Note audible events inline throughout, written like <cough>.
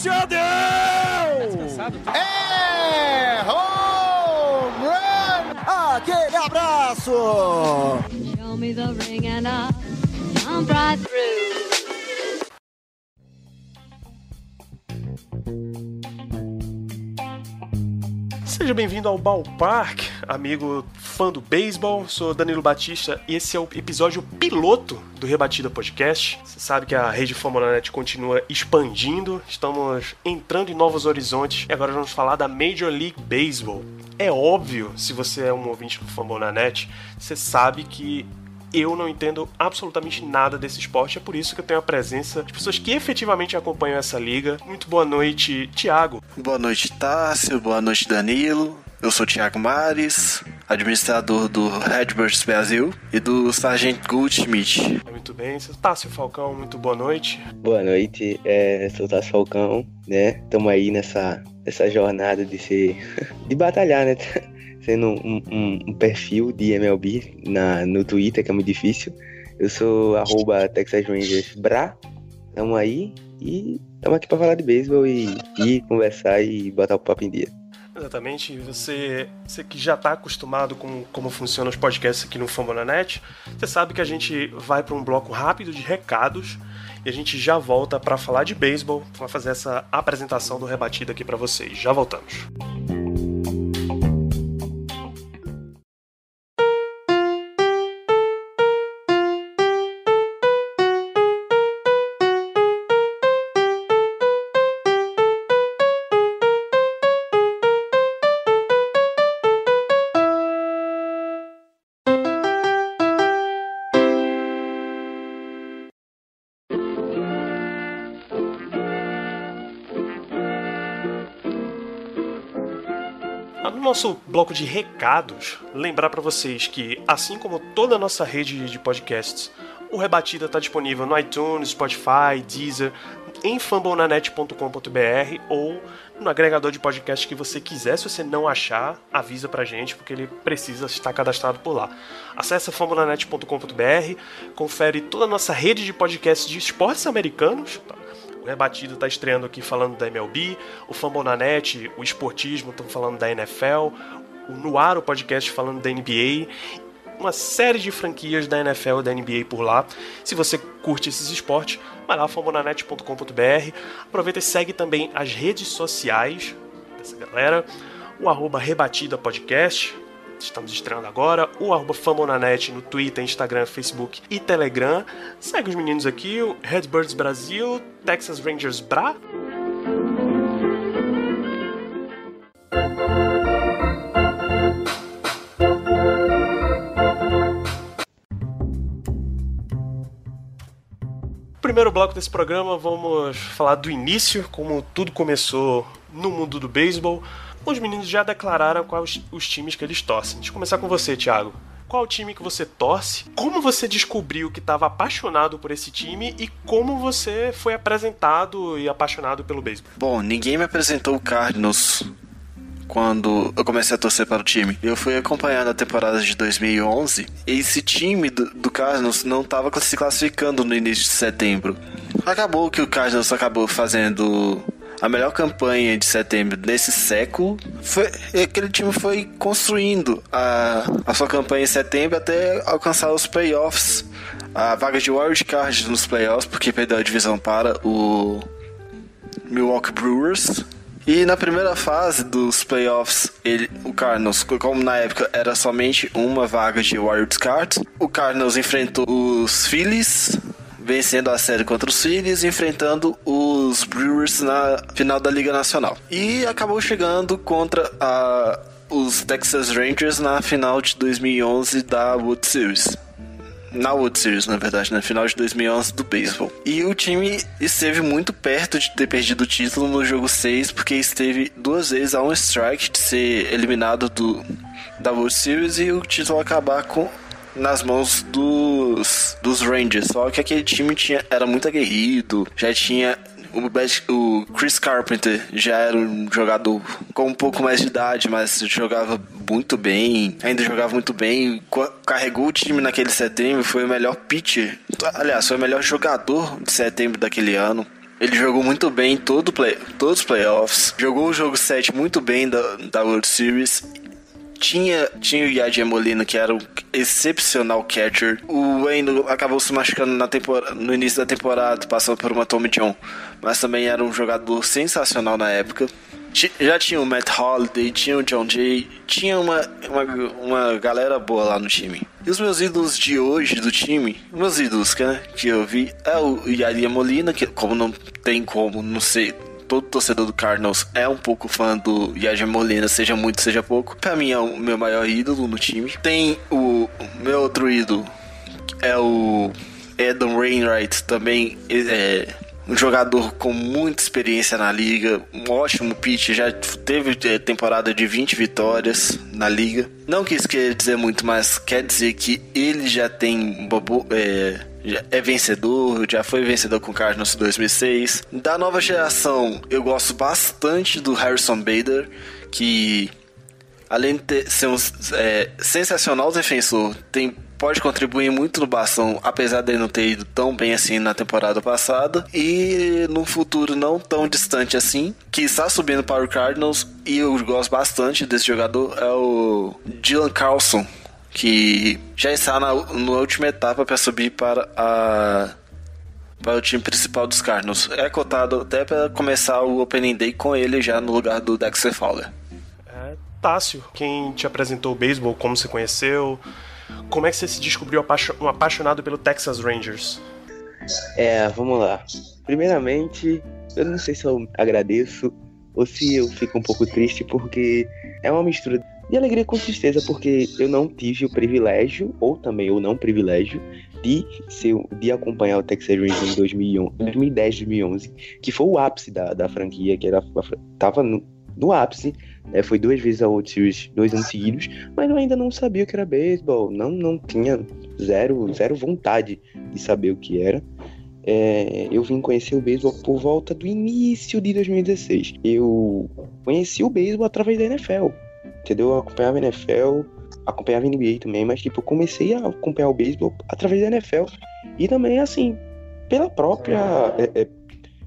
disse adeus! É home run! Aquele abraço! Show me the ring and I'll jump right through. Seja bem-vindo ao Ballpark, amigo fã do beisebol. Sou Danilo Batista e esse é o episódio piloto do Rebatida Podcast. Você sabe que a rede Famonanet continua expandindo, estamos entrando em novos horizontes e agora vamos falar da Major League Baseball. É óbvio, se você é um ouvinte do Famonanet, você sabe que eu não entendo absolutamente nada desse esporte, é por isso que eu tenho a presença de pessoas que efetivamente acompanham essa liga. Muito boa noite, Thiago. Boa noite, Tássio. Boa noite, Danilo. Eu sou Thiago Mares, administrador do Redbirds Brasil e do Sargent Goldschmidt. Muito bem, Tássio Falcão, muito boa noite. Boa noite, é, sou Tassi Falcão, né? Estamos aí nessa, nessa jornada de ser. <laughs> de batalhar, né? Sendo um, um- um perfil de MLB na, no Twitter, que é muito difícil. Eu sou arroba Texas Rangers Bra. Tamo aí e estamos aqui para falar de beisebol e, e conversar e botar o papo em dia. Exatamente, você, você que já está acostumado com como funcionam os podcasts aqui no Fambonanet, você sabe que a gente vai para um bloco rápido de recados e a gente já volta para falar de beisebol, para fazer essa apresentação do rebatido aqui para vocês. Já voltamos. Nosso bloco de recados, lembrar para vocês que, assim como toda a nossa rede de podcasts, o Rebatida está disponível no iTunes, Spotify, Deezer, em fambonanet.com.br ou no agregador de podcast que você quiser. Se você não achar, avisa pra gente, porque ele precisa estar cadastrado por lá. Acesse fambonanet.com.br, confere toda a nossa rede de podcasts de esportes americanos. tá? O Rebatido está estreando aqui falando da MLB, o Fambonanet, o Esportismo, estão falando da NFL, o Noir, o podcast falando da NBA, uma série de franquias da NFL e da NBA por lá. Se você curte esses esportes, vai lá, fambonanet.com.br. Aproveita e segue também as redes sociais dessa galera, o arroba Rebatida Podcast, estamos estreando agora, o arroba Famonanet no Twitter, Instagram, Facebook e Telegram. Segue os meninos aqui, o Redbirds Brasil, Texas Rangers Bra. Primeiro bloco desse programa, vamos falar do início, como tudo começou no mundo do beisebol. Os meninos já declararam quais os times que eles torcem. Deixa eu começar com você, Thiago. Qual time que você torce? Como você descobriu que estava apaixonado por esse time e como você foi apresentado e apaixonado pelo beisebol? Bom, ninguém me apresentou o Cardinals quando eu comecei a torcer para o time. Eu fui acompanhando a temporada de 2011 e esse time do, do Cardinals não estava se classificando no início de setembro. Acabou que o Cardinals acabou fazendo a melhor campanha de setembro desse século. Foi, aquele time foi construindo a, a sua campanha em setembro até alcançar os playoffs. A vaga de wild card nos playoffs, porque perdeu a divisão para o Milwaukee Brewers. E na primeira fase dos playoffs, ele, o Cardinals, como na época era somente uma vaga de wild card, o Cardinals enfrentou os Phillies, vencendo a série contra os Phillies, enfrentando os Brewers na final da Liga Nacional. E acabou chegando contra a, os Texas Rangers na final de 2011 da World Series. na World Series, na verdade, no final de 2011 do beisebol. E o time esteve muito perto de ter perdido o título no jogo 6, porque esteve duas vezes a um strike de ser eliminado do, da World Series e o título acabar com nas mãos dos, dos Rangers. Só que aquele time tinha, era muito aguerrido, já tinha o, Chris Carpenter já era um jogador com um pouco mais de idade, mas jogava muito bem, ainda jogava muito bem, carregou o time naquele setembro, foi o melhor pitcher, aliás, foi o melhor jogador de setembro daquele ano. Ele jogou muito bem todo play, todos os playoffs, jogou o jogo 7 muito bem da, da World Series tinha, tinha o Yadier Molina, que era um excepcional catcher. O Wayne acabou se machucando na no início da temporada, passando por uma Tommy John. Mas também era um jogador sensacional na época. Já tinha o Matt Holiday, tinha o John Jay, tinha uma, uma, uma galera boa lá no time. E os meus ídolos de hoje do time, meus ídolos né, que eu vi, é o Yadier Molina, que como não tem como não sei todo torcedor do Cardinals é um pouco fã do Yadier Molina, seja muito, seja pouco. Pra mim é o meu maior ídolo no time. Tem o meu outro ídolo, é o Adam Wainwright, também é um jogador com muita experiência na liga, um ótimo pitch, já teve é, temporada de 20 vitórias na liga. Não que isso quer dizer muito, mas quer dizer que ele já tem é, é vencedor, já foi vencedor com o Cardinals 2006. Da nova geração, eu gosto bastante do Harrison Bader, que além de ser um é, sensacional defensor, tem pode contribuir muito no bastão, apesar dele não ter ido tão bem assim na temporada passada. E no futuro não tão distante assim, que está subindo para o Cardinals. E eu gosto bastante desse jogador, é o Dylan Carlson, que já está na, na última etapa para subir para a para o time principal dos Cardinals. É cotado até para começar o Opening Day com ele já no lugar do Dexter Fowler. É, Tássio, quem te apresentou o beisebol, como você conheceu, como é que você se descobriu um apaixonado pelo Texas Rangers? É, vamos lá. Primeiramente, eu não sei se eu agradeço ou se eu fico um pouco triste porque é uma mistura de alegria com tristeza, porque eu não tive o privilégio, ou também o não privilégio, de, ser, de acompanhar o Texas Rangers em 2011, 2010, 2011, que foi o ápice da, da franquia, que era, tava no, no ápice, né? foi duas vezes a World Series, dois anos seguidos, mas eu ainda não sabia o que era beisebol, não, não tinha zero, zero vontade de saber o que era. É, eu vim conhecer o beisebol por volta do início de 2016. Eu conheci o beisebol através da NFL entendeu? Eu acompanhava a NFL, acompanhava a NBA também, mas tipo, eu comecei a acompanhar o beisebol através da NFL e também assim, pela própria é, é,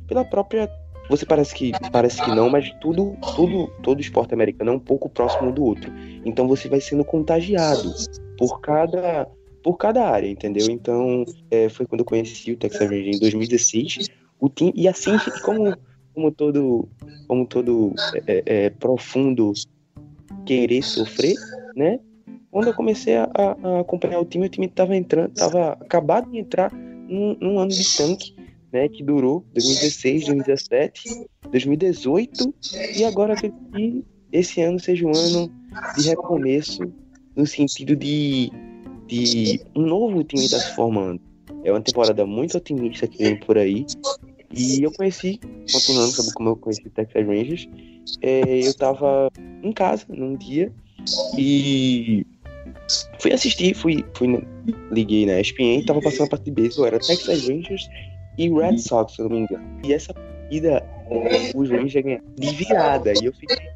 pela própria você parece que parece que não, mas tudo tudo todo esporte americano é um pouco próximo do outro. Então você vai sendo contagiado por cada por cada área, entendeu? Então é, foi quando eu conheci o Texas Rangers em 2016. O time, e assim como como todo como todo é, é, profundo querer sofrer, né? Quando eu comecei a, a acompanhar o time, o time estava entrando, tava acabado de entrar num, num, ano de tanque, né? Que durou 2016, 2017, 2018 e agora que esse ano seja um ano de recomeço no sentido de, de um novo time está se formando. É uma temporada muito otimista que vem por aí. E eu conheci, continuando sobre como eu conheci Texas Rangers, é, eu tava em casa num dia e fui assistir, fui, fui liguei na ESPN e tava passando a partida de beisebol, era Texas Rangers e Red Sox, se eu não me engano. E essa partida, os Rangers ganharam de virada e eu fiquei,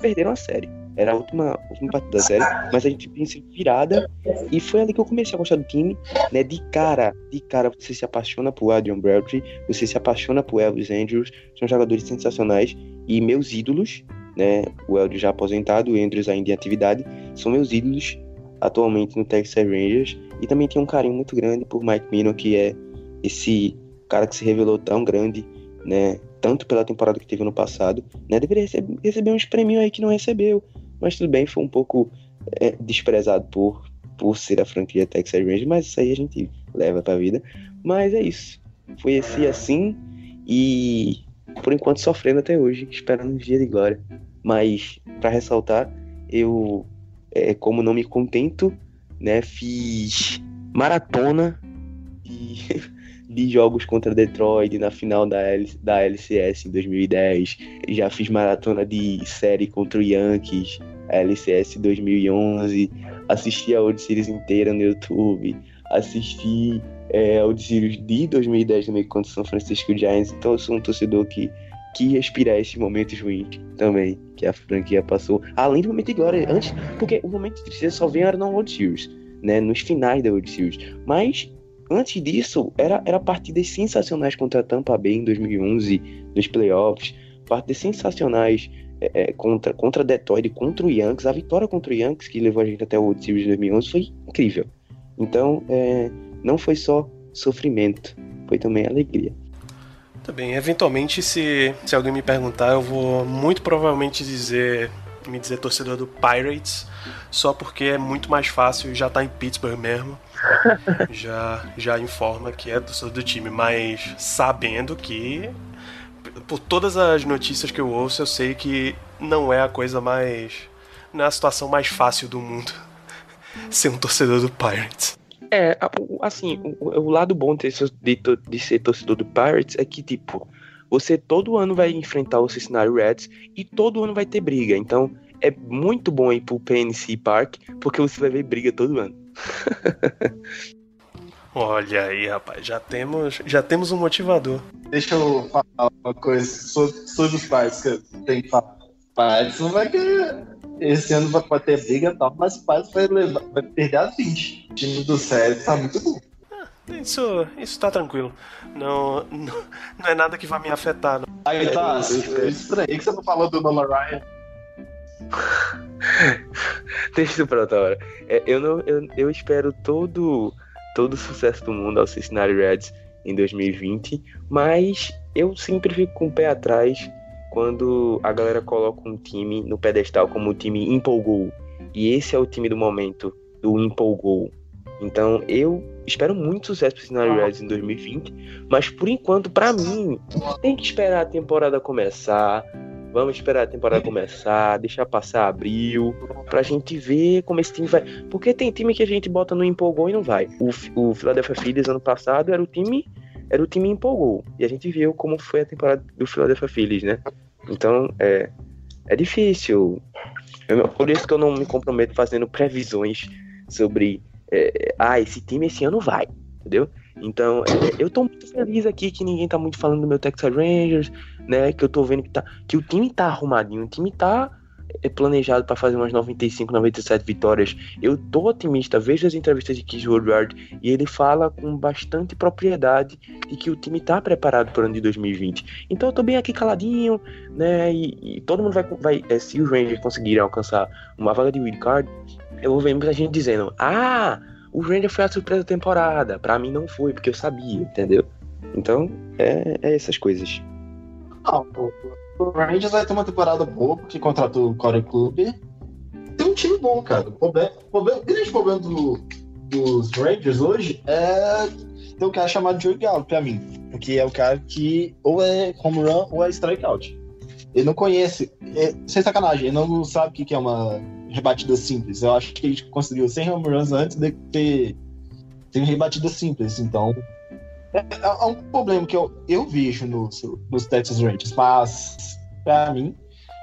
perderam a série. Era a última, última partida da série, mas a gente em virada e foi ali que eu comecei a gostar do time, né? De cara, de cara você se apaixona por Adrian Beltre, você se apaixona por Elvis Andrews, são jogadores sensacionais e meus ídolos, né? O Elvis já aposentado, o Andrews ainda em atividade, são meus ídolos atualmente no Texas Rangers e também tenho um carinho muito grande por Mike Mino, que é esse cara que se revelou tão grande, né? Tanto pela temporada que teve no passado, né? Deveria receber, receber uns prêmios aí que não recebeu, mas tudo bem, foi um pouco é, desprezado por, por ser a franquia Texas Rangers, mas isso aí a gente leva pra vida. Mas é isso. Foi esse assim e por enquanto sofrendo até hoje, esperando um dia de glória. Mas, para ressaltar, eu, é, como não me contento, né, fiz maratona de, <laughs> de jogos contra Detroit na final da, L, da LCS em 2010. Já fiz maratona de série contra o Yankees, LCS 2011. Assisti a World Series inteira no YouTube. Assisti é, a World Series de 2010 também contra o São Francisco Giants. Então eu sou um torcedor que que respirar esses momentos ruins também que a franquia passou. Além do momento de glória, antes, porque o momento de tristeza só vem era no World Series, né, nos finais da World Series. Mas antes disso, era, era partidas sensacionais contra a Tampa Bay em 2011, nos playoffs, partidas sensacionais é, é, contra, contra Detroit, contra o Yankees. A vitória contra o Yankees, que levou a gente até o World Series de 2011, foi incrível. Então, é, não foi só sofrimento, foi também alegria. Tá bem, eventualmente se, se alguém me perguntar, eu vou muito provavelmente dizer me dizer torcedor do Pirates, só porque é muito mais fácil já tá em Pittsburgh mesmo. <laughs> já já informa que é torcedor do time, mas sabendo que por todas as notícias que eu ouço, eu sei que não é a coisa mais não é a situação mais fácil do mundo <laughs> ser um torcedor do Pirates. É, assim, o, o lado bom de, de, de, ser torcedor do Pirates é que, tipo, você todo ano vai enfrentar o Cincinnati Reds e todo ano vai ter briga. Então, é muito bom ir pro PNC Park, porque você vai ver briga todo ano. <laughs> Olha aí, rapaz, já temos, já temos um motivador. Deixa eu falar uma coisa sobre os pais que eu tenho que falar. Pais não vai querer esse ano vai ter briga e tal, mas o Paz vai, levar, vai perder a 20. O time do Célio tá muito bom. Isso, isso tá tranquilo. Não, não, não é nada que vai me afetar. Não. Aí tá, eu estranhei que você não falou do Nolan Ryan. <laughs> Isso pra outra hora. É, eu, não, eu, eu espero todo, todo o sucesso do mundo ao Cincinnati Reds em 2020, mas eu sempre fico com o pé atrás quando a galera coloca um time no pedestal como o time empolgou. E esse é o time do momento, do empolgou. Então eu espero muito sucesso pro Cincinnati Reds em 2020, mas por enquanto, para mim, tem que esperar a temporada começar. Vamos esperar a temporada começar, deixar passar abril, pra gente ver como esse time vai. Porque tem time que a gente bota no empolgou e não vai. O, o Philadelphia Phillies ano passado era o time era o time empolgou. E a gente viu como foi a temporada do Philadelphia Phillies, né? Então, é, é difícil. Eu, por isso que eu não me comprometo fazendo previsões sobre. É, ah, esse time esse ano vai, entendeu? Então, é, eu tô muito feliz aqui que ninguém tá muito falando do meu Texas Rangers, né? Que eu tô vendo que, tá, que o time tá arrumadinho, o time tá é planejado para fazer umas 95, 97 vitórias. Eu tô otimista, vejo as entrevistas de Keith Woodward e ele fala com bastante propriedade de que o time tá preparado para o ano de 2020. Então eu tô bem aqui caladinho, né? E, e todo mundo vai, vai é, se os Rangers conseguirem alcançar uma vaga de wildcard, eu vou ver muita gente dizendo: "Ah, o Ranger foi a surpresa da temporada". Para mim não foi, porque eu sabia, entendeu? Então, é, é essas coisas. Não, o Rangers vai ter uma temporada boa, porque contratou o Corey Club. Tem um time bom, cara. O, problema, o, problema, grande problema do, dos Rangers hoje é ter um cara chamado Joey Gallo, pra mim. Porque é o cara que ou é home run ou é strikeout. Ele não conhece, é, sem sacanagem, ele não sabe o que é uma rebatida simples. Eu acho que ele conseguiu 100 home runs antes de ter, ter rebatida simples. Então, é, é, um problema que eu, eu vejo nos, nos Texas Rangers, mas para mim,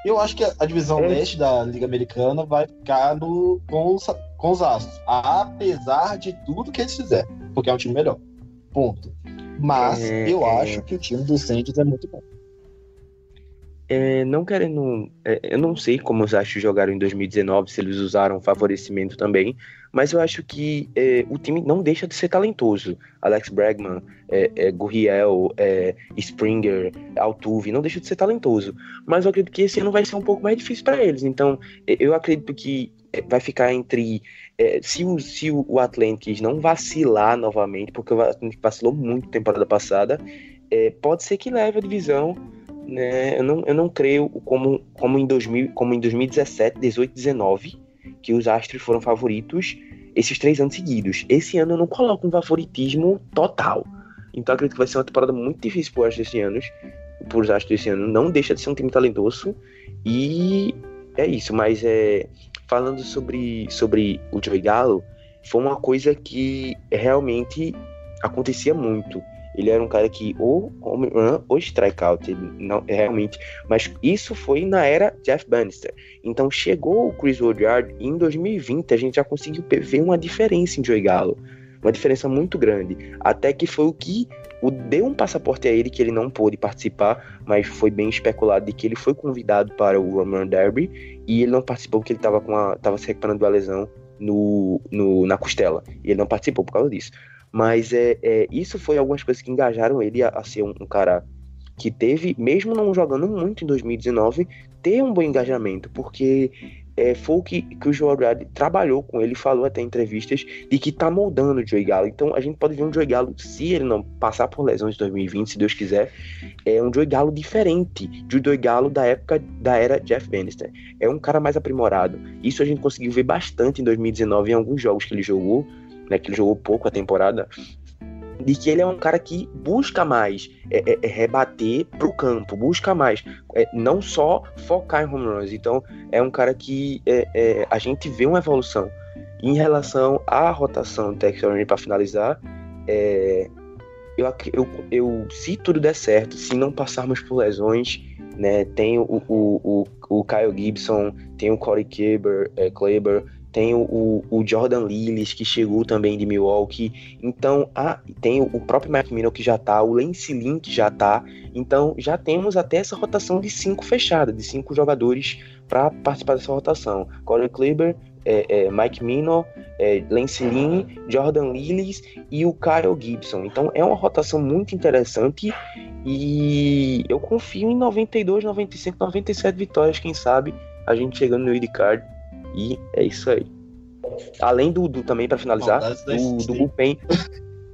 eu acho que a, a divisão é. leste da Liga Americana vai ficar no, com, os, com os Astros, apesar de tudo que eles fizerem, porque é um time melhor. Ponto. Mas é, eu é. acho que o time dos Rangers é muito bom. É, não querendo. É, eu não sei como os Astros jogaram em 2019, se eles usaram favorecimento também, mas eu acho que é, o time não deixa de ser talentoso. Alex Bregman, é, é, Gurriel, é, Springer, Altuve, não deixa de ser talentoso. Mas eu acredito que esse ano vai ser um pouco mais difícil para eles. Então, é, eu acredito que vai ficar entre. se o, se o Atlantis não vacilar novamente, porque o Atlantis vacilou muito temporada passada, pode ser que leve a divisão né, eu, não, eu não creio como, como, em 2000, como em 2017, 18, 19, que os Astros foram favoritos esses três anos seguidos. Esse ano eu não coloco um favoritismo total. Então acredito que vai ser uma temporada muito difícil para os Astros esse ano. Por os Astros esse ano. Não deixa de ser um time talentoso. E é isso. Mas é, falando sobre, sobre o Joey Galo, foi uma coisa que realmente acontecia muito. Ele era um cara que ou home run ou strikeout, não realmente. Mas isso foi na era Jeff Bannister. Então chegou o Chris Woodyard e em 2020 a gente já conseguiu ver uma diferença em Joey Gallo, uma diferença muito grande. Até que foi o que o deu um passaporte a ele que ele não pôde participar, mas foi bem especulado de que ele foi convidado para o Roman Derby e ele não participou porque ele estava com a, se recuperando da lesão no, no, na costela. E ele não participou por causa disso. Mas é, é isso foi algumas coisas que engajaram ele a, a ser um, um, cara que teve, mesmo não jogando muito em 2019, ter um bom engajamento, porque é, foi o que, que o Joe Brad trabalhou com ele, falou até em entrevistas, de que tá moldando o Joey Gallo. Então a gente pode ver um Joey Gallo, se ele não passar por lesões de 2020, se Deus quiser, é um Joey Gallo diferente de Joey Gallo da época da era Jeff Bannister. É um cara mais aprimorado. Isso a gente conseguiu ver bastante em 2019 em alguns jogos que ele jogou, né, que ele jogou pouco a temporada, de que ele é um cara que busca mais é, é, é rebater pro campo, busca mais, é, não só focar em home runs. Então, é um cara que é, é, a gente vê uma evolução. Em relação à rotação do Texas para finalizar, eu, eu, eu, se tudo der certo, se não passarmos por lesões, né, tem o, o, o, o Kyle Gibson, tem o Corey Kleber, Kleber tem o, o, Jordan Lillis, que chegou também de Milwaukee. Então, ah, tem o, próprio Mike Mino que já tá, o Lance Lynn que já tá. Então, já temos até essa rotação de cinco fechada, de cinco jogadores para participar dessa rotação. Corey Kleber, é, é, Mike Mino, é, Lance Lynn, Jordan Lillis e o Kyle Gibson. Então, é uma rotação muito interessante e eu confio em 92, 95, 97 vitórias, quem sabe a gente chegando no Card e é isso aí. Além do, do também para finalizar, do, do bullpen,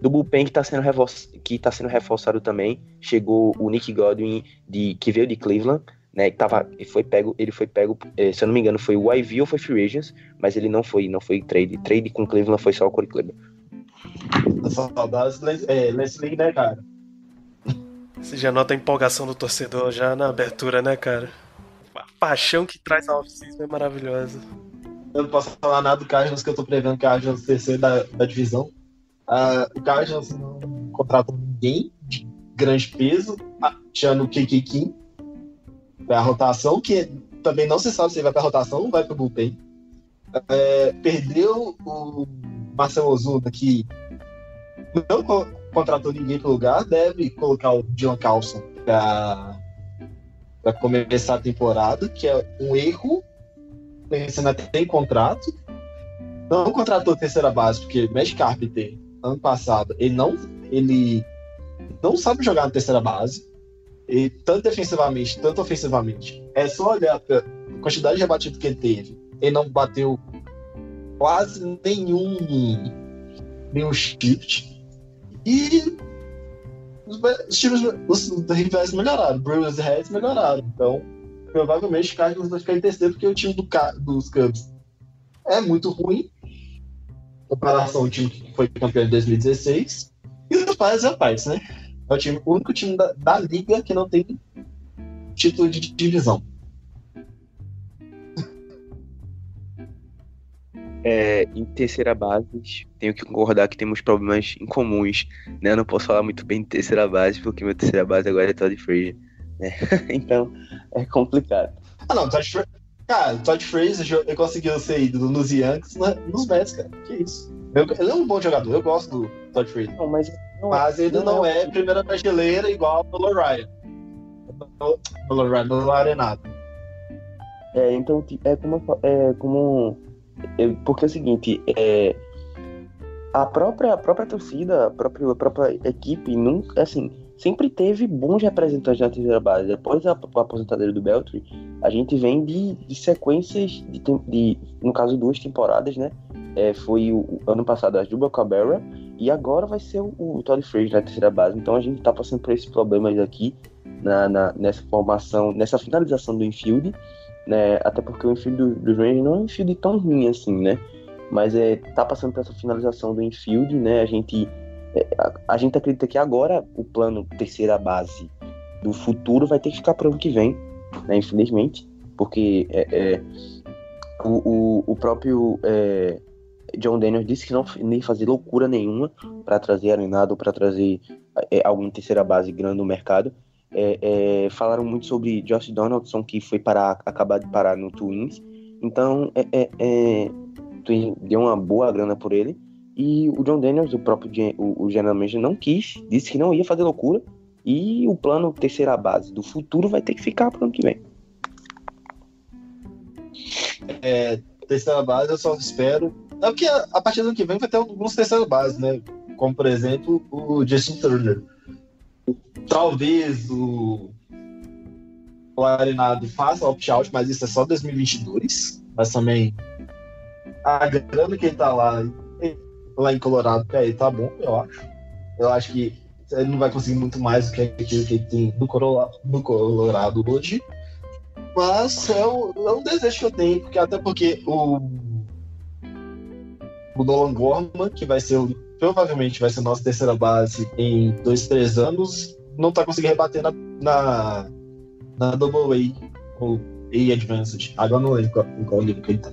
do bullpen que está sendo que tá sendo reforçado também, chegou o Nick Godwin de que veio de Cleveland, né, que tava, ele foi pego, ele foi pego, eh, se eu não me engano, foi o IV ou foi Free Agents, mas ele não foi, não foi trade. Trade com Cleveland foi só o Corey Kleber. Saudades é, Leslie, né, cara? Você já nota a empolgação do torcedor já na abertura, né, cara? A paixão que traz a off-season é maravilhosa. Eu não posso falar nada do Cardinals, que eu tô prevendo Cardinals terceiro da, da divisão. Uh, o Cardinals não contratou ninguém de grande peso, tirando o KK Kim a rotação, que também não se sabe se ele vai pra rotação ou vai pro bullpen. Uh, perdeu o Marcelo Ozuna, que não co contratou ninguém pro lugar, deve colocar o John Carlson pra para começar a temporada, que é um erro, pensando até em contrato. Não contratou terceira base, porque Mesh Carpenter, ano passado, ele não, ele não sabe jogar na terceira base, e tanto defensivamente, tanto ofensivamente. É só olhar a quantidade de rebatido que ele teve. Ele não bateu quase nenhum, nenhum shift. E os, os times, os rivais melhoraram, Brewers e Reds melhoraram. Então, provavelmente o Cardinals vai ficar em terceiro porque o time do, dos Cubs é muito ruim em comparação ao time que foi campeão em 2016. E os Pirates é o Pirates, né? É o, time, o único time da, da liga que não tem título de divisão. <laughs> É, em terceira base, tenho que concordar que temos problemas incomuns, né? Eu não posso falar muito bem de terceira base, porque minha terceira base agora é Todd Frazier, né? <laughs> então, é complicado. Ah, não, Todd Frazier... Cara, Todd Frazier eu conseguiu ser ídolo nos Yankees, nos Mets, cara. Que isso. Eu, ele é um bom jogador, eu gosto do Todd Frazier. Não, mas, não, mas ele não, não é, é primeira brasileira igual ao Ryan. O não é nada. É, então, é como, é como porque é o seguinte, é, a própria, a própria torcida, a própria, a própria equipe, nunca, assim, sempre teve bons representantes na terceira base. Depois da aposentadoria do Beltry, a gente vem de, de sequências, de, de, no caso, duas temporadas, né? É, foi o, o, ano passado a Juba Cabrera e agora vai ser o, o Todd Frazier na terceira base. Então a gente tá passando por esses problemas aqui na, na, nessa formação, nessa finalização do infield né? Até porque o infield do, Rangers não é um infield tão ruim assim, né? Mas é, tá passando por essa finalização do infield, né? A gente, a, gente acredita que agora o plano terceira base do futuro vai ter que ficar para o ano que vem, né? Infelizmente, porque é, é o, o, o, próprio é, John Daniels disse que não nem fazer loucura nenhuma para trazer Arenado, para trazer é, alguma terceira base grande no mercado. É, é, falaram muito sobre Josh Donaldson, que foi parar, acabar de parar no Twins. Então, é, é deu uma boa grana por ele. E o John Daniels, o próprio o, o general manager, não quis, disse que não ia fazer loucura. E o plano terceira base do futuro vai ter que ficar para o ano que vem. É, terceira base eu só espero. É porque a, a partir do ano que vem vai ter alguns terceiros bases, né? Como por exemplo o Justin Turner. Talvez o, o Arenado faça opt-out, mas isso é só 2022. Mas também a grana que ele tá lá, lá em Colorado, ele tá bom, eu acho. Eu acho que ele não vai conseguir muito mais do que aquilo que ele tem no Colorado, no Colorado hoje. Mas é um, é um desejo que eu tenho, porque até porque o, o Nolan Gorman, que vai ser provavelmente vai ser nossa terceira base em dois, três anos, não tá conseguindo rebater na, na, na Double A ou A Advanced. Agora não lembro qual, qual nível que ele tá.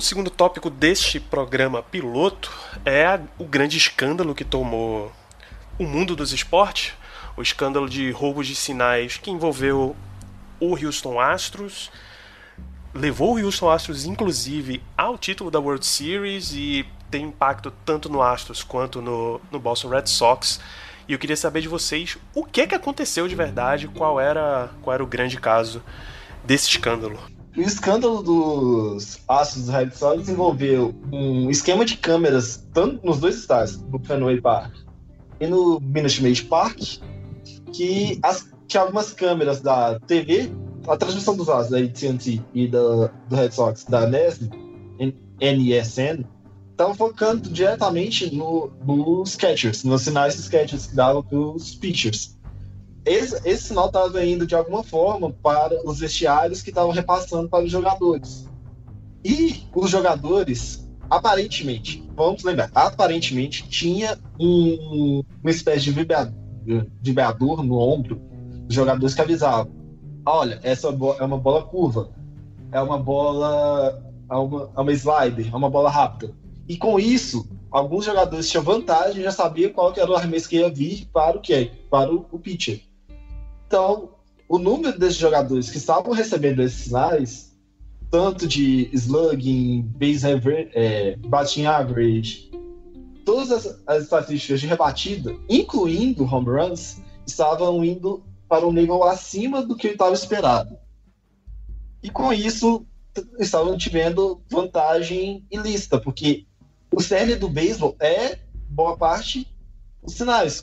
Segundo tópico deste programa piloto é o grande escândalo que tomou o mundo dos esportes, o escândalo de roubos de sinais que envolveu o Houston Astros, levou o Houston Astros inclusive ao título da World Series e tem impacto tanto no Astros quanto no, no Boston Red Sox. E eu queria saber de vocês o que, que aconteceu de verdade, qual era, qual era o grande caso desse escândalo. O escândalo dos Astros do Red Sox envolveu um esquema de câmeras tanto nos dois estádios, no Fenway Park e no Minute Maid Park, que, as, que algumas câmeras da TV, a transmissão dos Astros da AT&T e da, do Red Sox da NESN, NESN, estavam focando diretamente no, nos catchers, nos sinais dos catchers que davam para os pitchers esse, esse sinal estava indo de alguma forma para os vestiários que estavam repassando para os jogadores. E os jogadores, aparentemente, vamos lembrar, aparentemente tinha um, uma espécie de vibrador, vibrador no ombro dos jogadores que avisavam: olha, essa é uma bola curva, é uma bola, é uma, é uma slider, é uma bola rápida. E com isso, alguns jogadores tinham vantagem, já sabiam qual era o arremesso que ia vir para o que? Para o, o pitcher. Então, o número desses jogadores que estavam recebendo esses sinais, tanto de slugging, base average, é, batting average, todas as, as, estatísticas de rebatida, incluindo home runs, estavam indo para um nível acima do que estava esperado. E com isso, estavam tivendo vantagem ilícita, porque o cerne do beisebol é, boa parte, os sinais,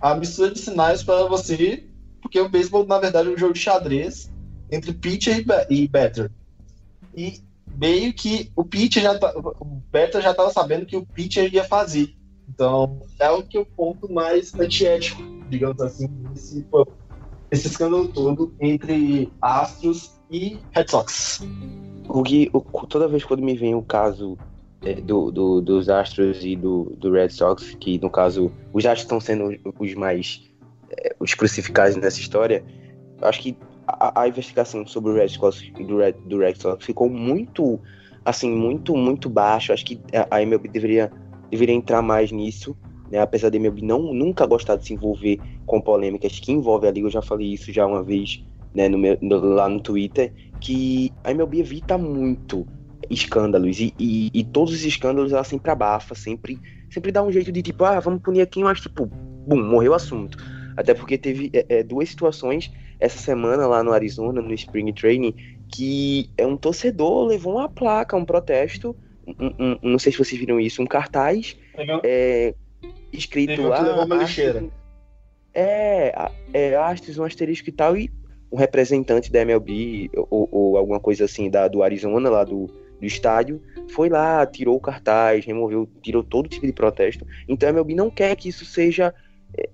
a mistura de sinais para você porque o beisebol, na verdade, é um jogo de xadrez entre pitcher e batter. E meio que o pitcher já tá, o batter já estava sabendo que o pitcher ia fazer. Então, é o que o ponto mais antiético, digamos assim, esse, esse escândalo todo entre Astros e Red Sox. O o, toda vez quando me vem o caso é, do, do, dos Astros e do, do Red Sox, que no caso os Astros estão sendo os mais é, os crucificados nessa história, acho que a, a, investigação sobre o Red Sox do Red, do Red Sox ficou muito, assim, muito, muito baixo. Acho que a, MLB deveria, deveria entrar mais nisso, né? Apesar de a MLB não, nunca gostar de se envolver com polêmicas que envolvem a liga, eu já falei isso já uma vez, né, no meu, no, lá no Twitter, que a MLB evita muito escândalos e, e, e, todos os escândalos ela sempre abafa, sempre, sempre dá um jeito de tipo, ah, vamos punir aqui, mas tipo, bum, morreu o assunto. Até porque teve é, é, duas situações essa semana lá no Arizona, no Spring Training, que é um torcedor levou uma placa, um protesto, um, um, não sei se vocês viram isso, um cartaz é, escrito lá. É, é, Astros, um asterisco e tal, e um representante da MLB ou, ou alguma coisa assim da, do Arizona, lá do, do estádio, foi lá, tirou o cartaz, removeu, tirou todo tipo de protesto. Então a MLB não quer que isso seja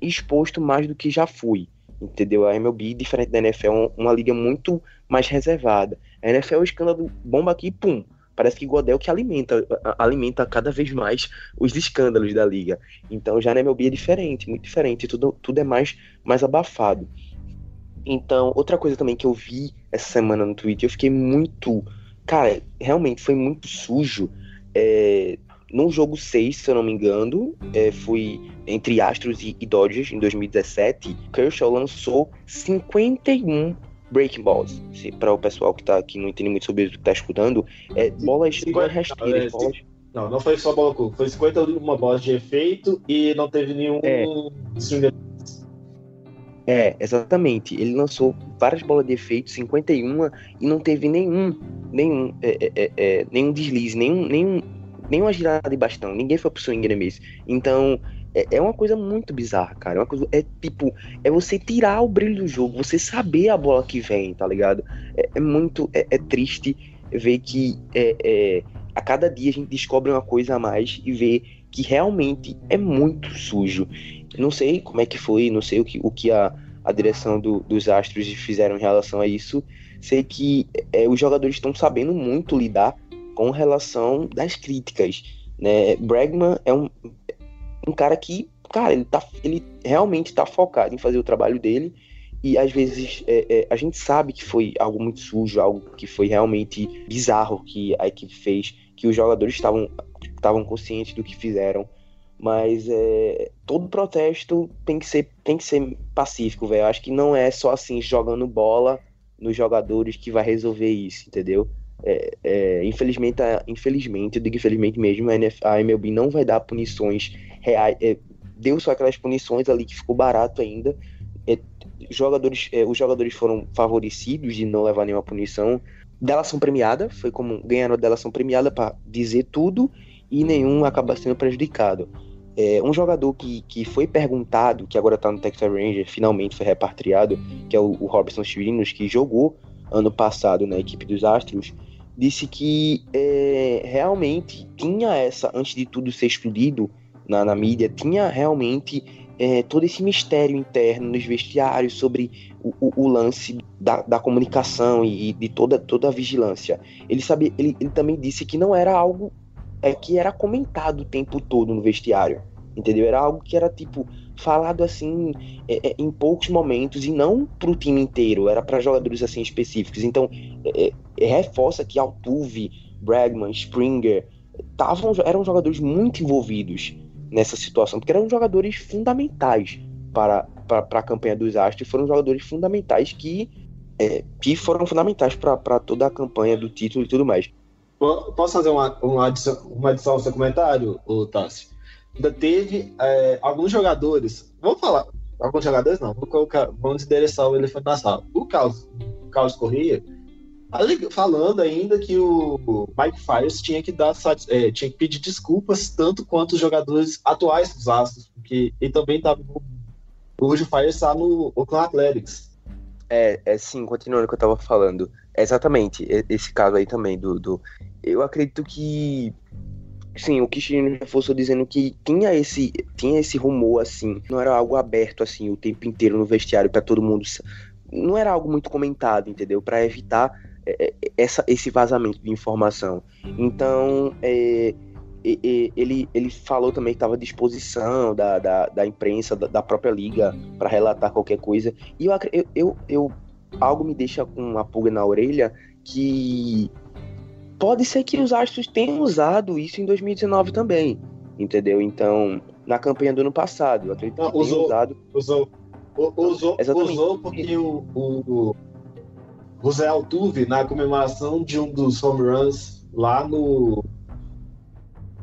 exposto mais do que já fui. entendeu? A MLB, diferente da NFL, é uma liga muito mais reservada. A NFL é o escândalo bomba aqui, pum. Parece que Godel que alimenta, alimenta cada vez mais os escândalos da liga. Então já na MLB é diferente, muito diferente, tudo, tudo é mais, mais abafado. Então, outra coisa também que eu vi essa semana no Twitter, eu fiquei muito. Cara, realmente foi muito sujo. É, no jogo 6, se eu não me engano, é, foi entre Astros e, e Dodgers em 2017. Kershaw lançou 51 breaking balls. Para o pessoal que tá aqui não entende muito sobre isso que tá escutando, é bolas, 50, bolas rasteiras. É, bolas... Não, não foi só bola curva, foi 51 bolas de efeito e não teve nenhum é. É, exatamente. Ele lançou várias bolas de efeito, 51, e não teve nenhum, nenhum, é, é, é, é, nenhum deslize, nenhum, nenhum, nenhuma girada de bastão. Ninguém foi pro swing mesmo. Então, é, é uma coisa muito bizarra, cara. É, uma coisa, é tipo, é você tirar o brilho do jogo, você saber a bola que vem, tá ligado? É, é muito, é, é, triste ver que é, a cada dia a gente descobre uma coisa a mais e vê que realmente é muito sujo. Não sei como é que foi, não sei o que, o que a, a direção do, dos Astros fizeram em relação a isso. Sei que é, os jogadores estão sabendo muito lidar com relação das críticas. Né? Bregman é um, um cara que, cara, ele, tá, ele realmente está focado em fazer o trabalho dele. E às vezes é, é, a gente sabe que foi algo muito sujo, algo que foi realmente bizarro que a equipe fez, que os jogadores estavam estavam conscientes do que fizeram. Mas é, todo protesto tem que ser, tem que ser pacífico, velho. Acho que não é só assim jogando bola nos jogadores que vai resolver isso, entendeu? É, é, infelizmente, infelizmente, eu digo infelizmente mesmo, a, a MLB não vai dar punições reais. É, deu só aquelas punições ali que ficou barato ainda. É, jogadores, é, os jogadores foram favorecidos de não levar nenhuma punição. Delação premiada, foi como ganharam delação premiada para dizer tudo e nenhum acaba sendo prejudicado. É, um jogador que, que foi perguntado, que agora está no Texas Ranger, finalmente foi repatriado, que é o, o Robson Chirinos, que jogou ano passado na equipe dos Astros, disse que é, realmente tinha essa, antes de tudo ser explodido na, na mídia, tinha realmente é, todo esse mistério interno nos vestiários sobre o, o, o lance da, da, comunicação e, de toda, toda a vigilância. Ele, sabia, ele, ele também disse que não era algo é que era comentado o tempo todo no vestiário, entendeu? Era algo que era tipo falado assim é, é, em poucos momentos e não para o time inteiro, era para jogadores assim específicos. Então é, é reforça que Altuve, Bregman, Springer tavam, eram jogadores muito envolvidos nessa situação, porque eram jogadores fundamentais para, para, para a campanha dos Astros, foram jogadores fundamentais que, é, que foram fundamentais para toda a campanha do título e tudo mais. Posso fazer uma, uma, adição, uma adição ao seu comentário, Tassi? Ainda teve é, alguns jogadores. Vamos falar. Alguns jogadores não. Vou colocar, vamos endereçar o elefante na sala. O Carlos, o Carlos Corrêa, falando ainda que o Mike Fires tinha que dar é, tinha que pedir desculpas tanto quanto os jogadores atuais dos Astros, porque ele também estava hoje o Fires está no Oakland Athletics. É, é sim, continuando o que eu estava falando. Exatamente, esse caso aí também do, do... eu acredito que sim, o Kishino reforçou dizendo que tinha esse tinha esse rumor assim, não era algo aberto assim o tempo inteiro no vestiário para todo mundo, não era algo muito comentado, entendeu? Para evitar é, é, essa, esse vazamento de informação. Então, é, ele, ele falou também que estava à disposição da, da, da imprensa, da, da própria liga, para relatar qualquer coisa. E eu, eu, eu, algo me deixa com uma pulga na orelha que pode ser que os Astros tenham usado isso em 2019 também, entendeu? Então, na campanha do ano passado, eu acredito Não, que usou, usado. Usou, usou, usou porque o, o, o Zé Altuve, na comemoração de um dos home runs lá no.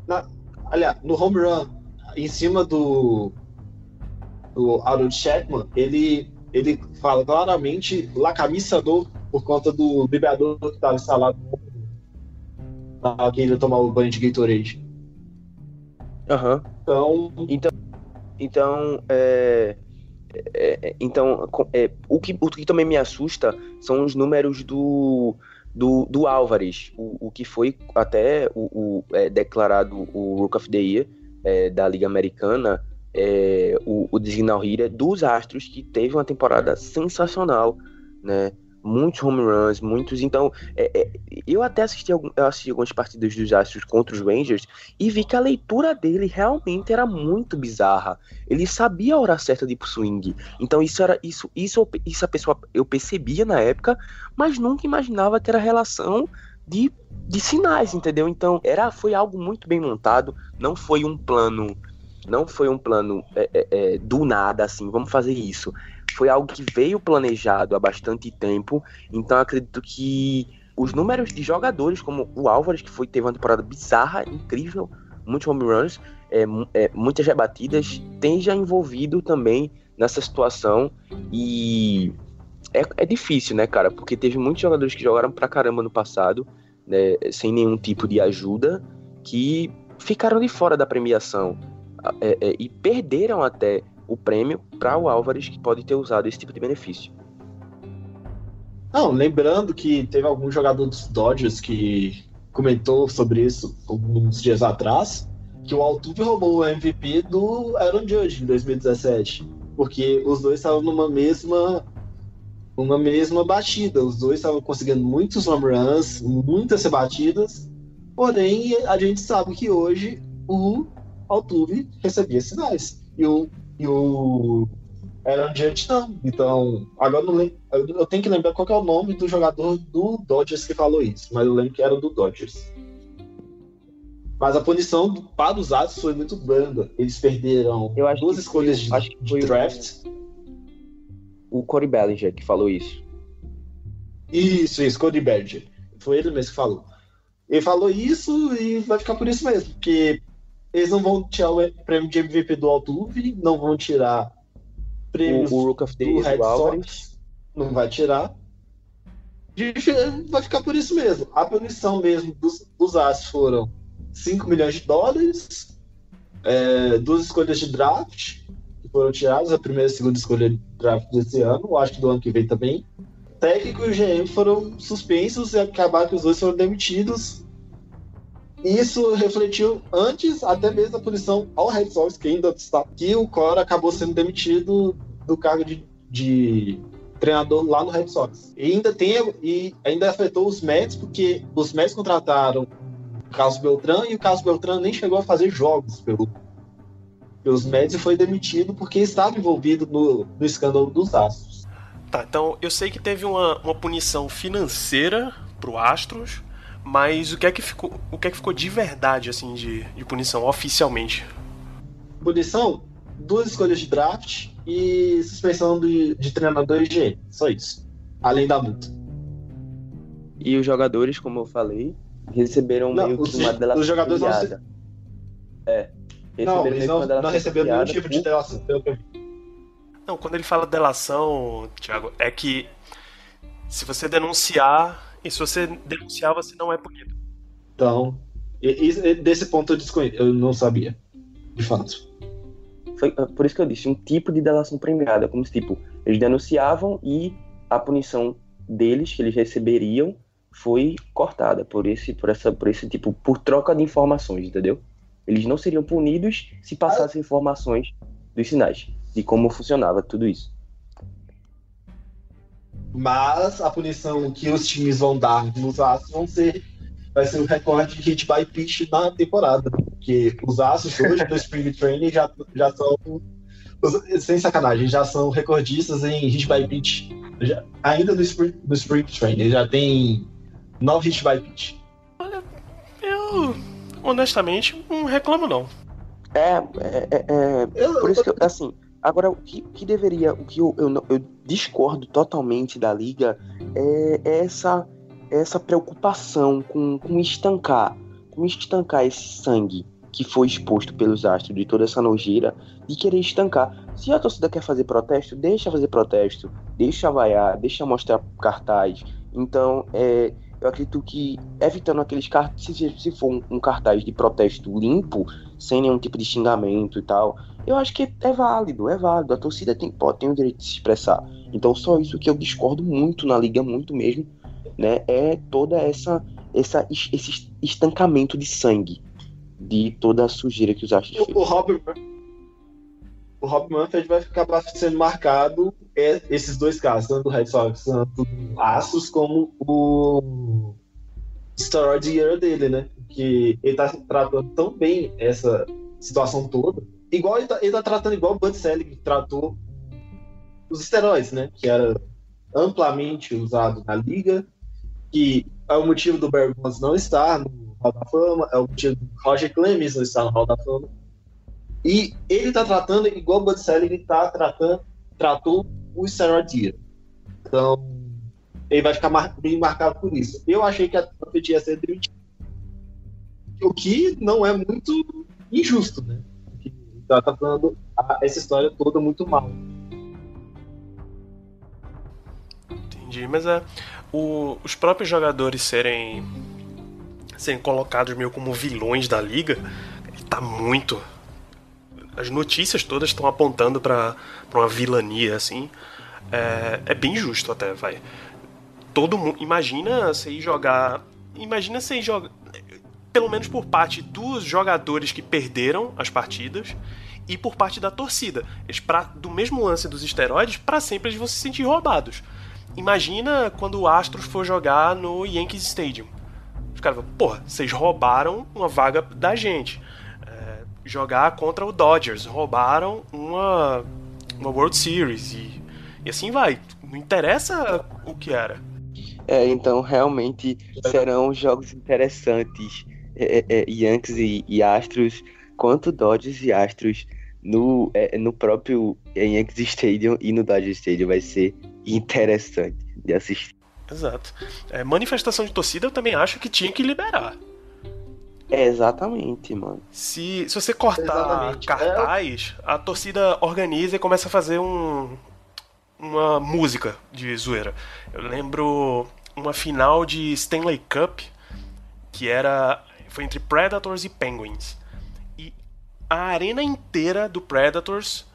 Na, aliás, no home run, em cima do, do Harold Chapman, ele ele fala claramente La Camisa do por conta do bebeador que estava instalado na que ele tomar o banho de Gatorade. Aham. Uhum. Então, então, então é, é, é, então é, o, que, o que também me assusta são os números do, do, do Álvares, o, o que foi até o, o é, declarado o Rook of the Year é, da Liga Americana é, o, o Designal Hitter dos Astros, que teve uma temporada sensacional, né? Muitos home runs, muitos. Então, é, é, eu até assisti, algum, eu assisti algumas partidas dos Astros contra os Rangers e vi que a leitura dele realmente era muito bizarra. Ele sabia a hora certa de ir pro swing. Então, isso era isso, isso, isso a pessoa eu percebia na época, mas nunca imaginava que era relação de, de sinais, entendeu? Então, era, foi algo muito bem montado, não foi um plano não foi um plano é, é, é, do nada, assim, vamos fazer isso. Foi algo que veio planejado há bastante tempo, então acredito que os números de jogadores, como o Álvares, que foi, teve uma temporada bizarra, incrível, muitos home runs, é, é, muitas rebatidas, tem já envolvido também nessa situação. E é, é difícil, né, cara? Porque teve muitos jogadores que jogaram pra caramba no passado, né, sem nenhum tipo de ajuda, que ficaram de fora da premiação. É, é, e perderam até o prêmio para o Álvares, que pode ter usado esse tipo de benefício. Não, lembrando que teve algum jogador dos Dodgers que comentou sobre isso alguns dias atrás, que o Altuve roubou o MVP do Aaron Judge em 2017, porque os dois estavam numa mesma uma mesma batida, os dois estavam conseguindo muitos home runs, muitas rebatidas, porém a gente sabe que hoje o Altuve recebia sinais. E o, e o Aaron Judge não. Então, agora não lembro, eu tenho que lembrar qual é o nome do jogador do Dodgers que falou isso, mas eu lembro que era do Dodgers. Mas a punição do, para os Astros foi muito branda. Eles perderam duas escolhas de, de draft. O, o Corey Bellinger que falou isso. Isso, isso, Corey Bellinger. Foi ele mesmo que falou. Ele falou isso e vai ficar por isso mesmo, porque eles não vão tirar o prêmio de MVP do Altuve, não vão tirar prêmios o, o Rook of do Red Sox, não vai tirar. Vai ficar por isso mesmo. A punição mesmo dos, dos As foram 5 milhões de dólares, é, duas escolhas de draft que foram tiradas, a primeira e a segunda escolha de draft desse ano, acho que do ano que vem também. Técnico e o GM foram suspensos e acabaram que os dois foram demitidos isso refletiu antes até mesmo da punição ao Red Sox, que ainda está que o Cora acabou sendo demitido do cargo de, de treinador lá no Red Sox. E ainda tem e ainda afetou os Mets porque os Mets contrataram o Carlos Beltrán e o Carlos Beltrán nem chegou a fazer jogos pelo pelos Mets e foi demitido porque estava envolvido no, no escândalo dos Astros. Tá, então eu sei que teve uma, uma punição financeira pro Astros, mas o que é que ficou, o que é que ficou de verdade assim de, de punição oficialmente? Punição, duas escolhas de draft e suspensão de, de treinador e GM. Só isso. Além da multa. E os jogadores, como eu falei, receberam não, meio os, que uma delação Os jogadores não se... É. Não, eles não, não receberam nenhum tipo de delação. Não, quando ele fala delação, Thiago, é que se você denunciar e se você denunciar, você não é punido. Então, desse ponto eu, desconhe... eu não sabia, de fato. Foi ah, por isso que eu disse, um tipo de delação premiada, como se tipo, eles denunciavam e a punição deles que eles receberiam foi cortada por esse, por essa, por esse tipo, por troca de informações, entendeu? Eles não seriam punidos se passassem informações dos sinais, de como funcionava tudo isso. Mas a punição que os times vão dar nos Astros vão ser vai ser o recorde de hit by pitch na temporada. Porque os Astros hoje do Spring Training já, já são sem sacanagem, já são recordistas em hit by pitch. Já, ainda no Spring, no Spring Training, já tem nove hit by pitch. Olha, eu honestamente não reclamo não. É, é, é, é eu, por isso que eu, assim, Agora, o que, que deveria, o que eu, eu, eu, discordo totalmente da liga é, é essa, é essa preocupação com, com estancar, com estancar esse sangue que foi exposto pelos astros de toda essa nojeira, de querer estancar. Se a torcida quer fazer protesto, deixa fazer protesto, deixa vaiar, deixa mostrar cartaz. Então, é, eu acredito que evitando aqueles cartazes, se, se for um, um, cartaz de protesto limpo, sem nenhum tipo de xingamento e tal, eu acho que é válido, é válido. A torcida tem, pode, tem o direito de se expressar. Então, só isso que eu discordo muito na liga, muito mesmo, né? É toda essa, essa esse estancamento de sangue de toda a sujeira que os astros o, o Robert o Rob Manfred vai acabar sendo marcado é, esses dois casos, tanto do Red Sox, tanto do Astros, como o Steroid Year dele, né? Que ele tá tratando tão bem essa situação toda, igual ele tá, ele tá tratando igual o Bud Selig tratou os esteroides, né? Que era amplamente usado na liga, que é o motivo do Barry Bonds não estar no Hall da Fama, é o motivo do Roger Clemens não estar no Hall da Fama. E ele está tratando igual o Bud Selig tá tratando, tratou o Steroid Então, ele vai ficar mar, bem marcado por isso. Eu achei que a Buffett ia ser demitida. O que não é muito injusto, né? Porque tá tratando essa história toda muito mal. Entendi, mas é. O, os próprios jogadores serem. serem colocados meio como vilões da liga, tá muito as notícias todas estão apontando para uma vilania, assim. É, é, bem justo até, vai. Todo mundo. Imagina você ir jogar. Imagina você ir jogar. Pelo menos por parte dos jogadores que perderam as partidas e por parte da torcida. Eles, pra, do mesmo lance dos esteroides, para sempre eles vão se sentir roubados. Imagina quando o Astros for jogar no Yankees Stadium. Os caras vão, porra, vocês roubaram uma vaga da gente jogar contra o Dodgers. Roubaram uma, uma World Series e, e assim vai. Não interessa o que era. É, então realmente serão jogos interessantes. É, é, é, Yankees e, e, Astros, quanto Dodgers e Astros no, é, no próprio Yankees Stadium e no Dodgers Stadium vai ser interessante de assistir. Exato. É, manifestação de torcida eu também acho que tinha que liberar. É, exatamente, mano. Se, se você cortar exatamente. cartaz, a torcida organiza e começa a fazer um, uma música de zoeira. Eu lembro uma final de Stanley Cup que era foi entre Predators e Penguins. A arena inteira do Predators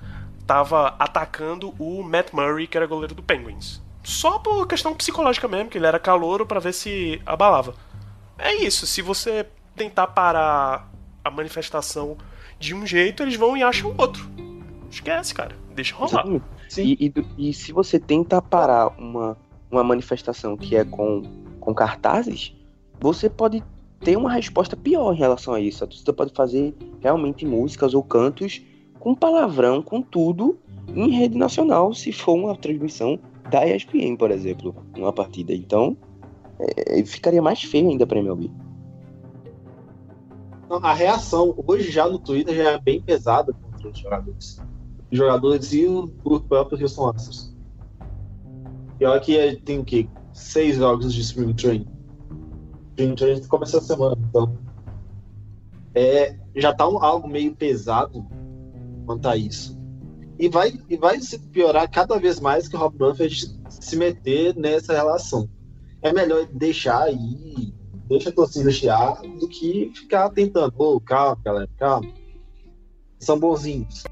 tava atacando o Matt Murray, que era goleiro do Penguins. Só por questão psicológica mesmo, que ele era calouro para ver se abalava. É isso, se você tentar parar a manifestação de um jeito, eles vão e acham outro. Esquece, cara. Deixa rolar. Sim. Sim. E, e, e, se você tenta parar uma, uma manifestação que é com, com cartazes, você pode ter uma resposta pior em relação a isso. Você pode fazer realmente músicas ou cantos com palavrão, com tudo, em rede nacional, se for uma transmissão da ESPN, por exemplo, numa partida. Então, é, ficaria mais feio ainda para MLB a reação hoje já no Twitter já é bem pesada contra os jogadores. Os jogadores e o próprio Houston Astros. E olha que tem o quê? Seis jogos de Spring Training. Spring Training começa a semana, então é, já tá um, algo meio pesado quanto a isso. E vai, e vai se piorar cada vez mais que o Rob Manfred se meter nessa relação. É melhor deixar aí deixa a torcida chiar do que ficar tentando. Oh, calma, galera, calma. São bonzinhos.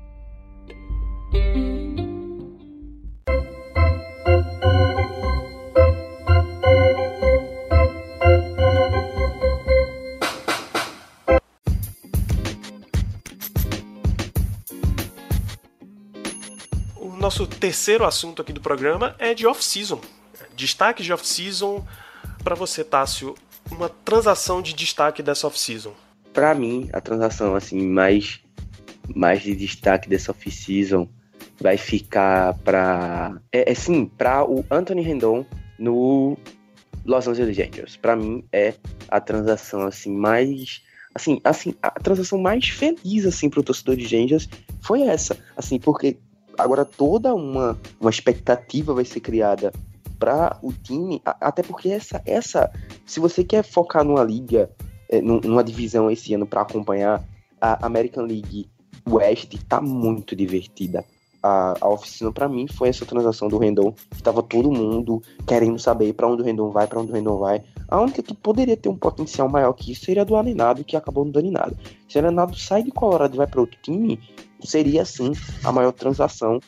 Nosso terceiro assunto aqui do programa é de off-season. Destaque de off-season para você, Tássio, uma transação de destaque dessa off-season? Para mim, a transação assim mais mais de destaque dessa off-season vai ficar para é, é sim, para o Anthony Rendon no Los Angeles Angels. Para mim é a transação assim mais assim, assim, a transação mais feliz assim para o torcedor de Angels foi essa, assim, porque agora toda uma uma expectativa vai ser criada para o time, até porque essa, essa, se você quer focar numa liga, é, numa divisão esse ano para acompanhar, a American League West tá muito divertida. A, a oficina para mim foi essa transação do Rendon, que tava todo mundo querendo saber para onde o Rendon vai, para onde o Rendon vai. A única que poderia ter um potencial maior que isso seria do Alenado, que acabou não dando nada. Se o Alenado sai de Colorado e vai para outro time, seria sim a maior transação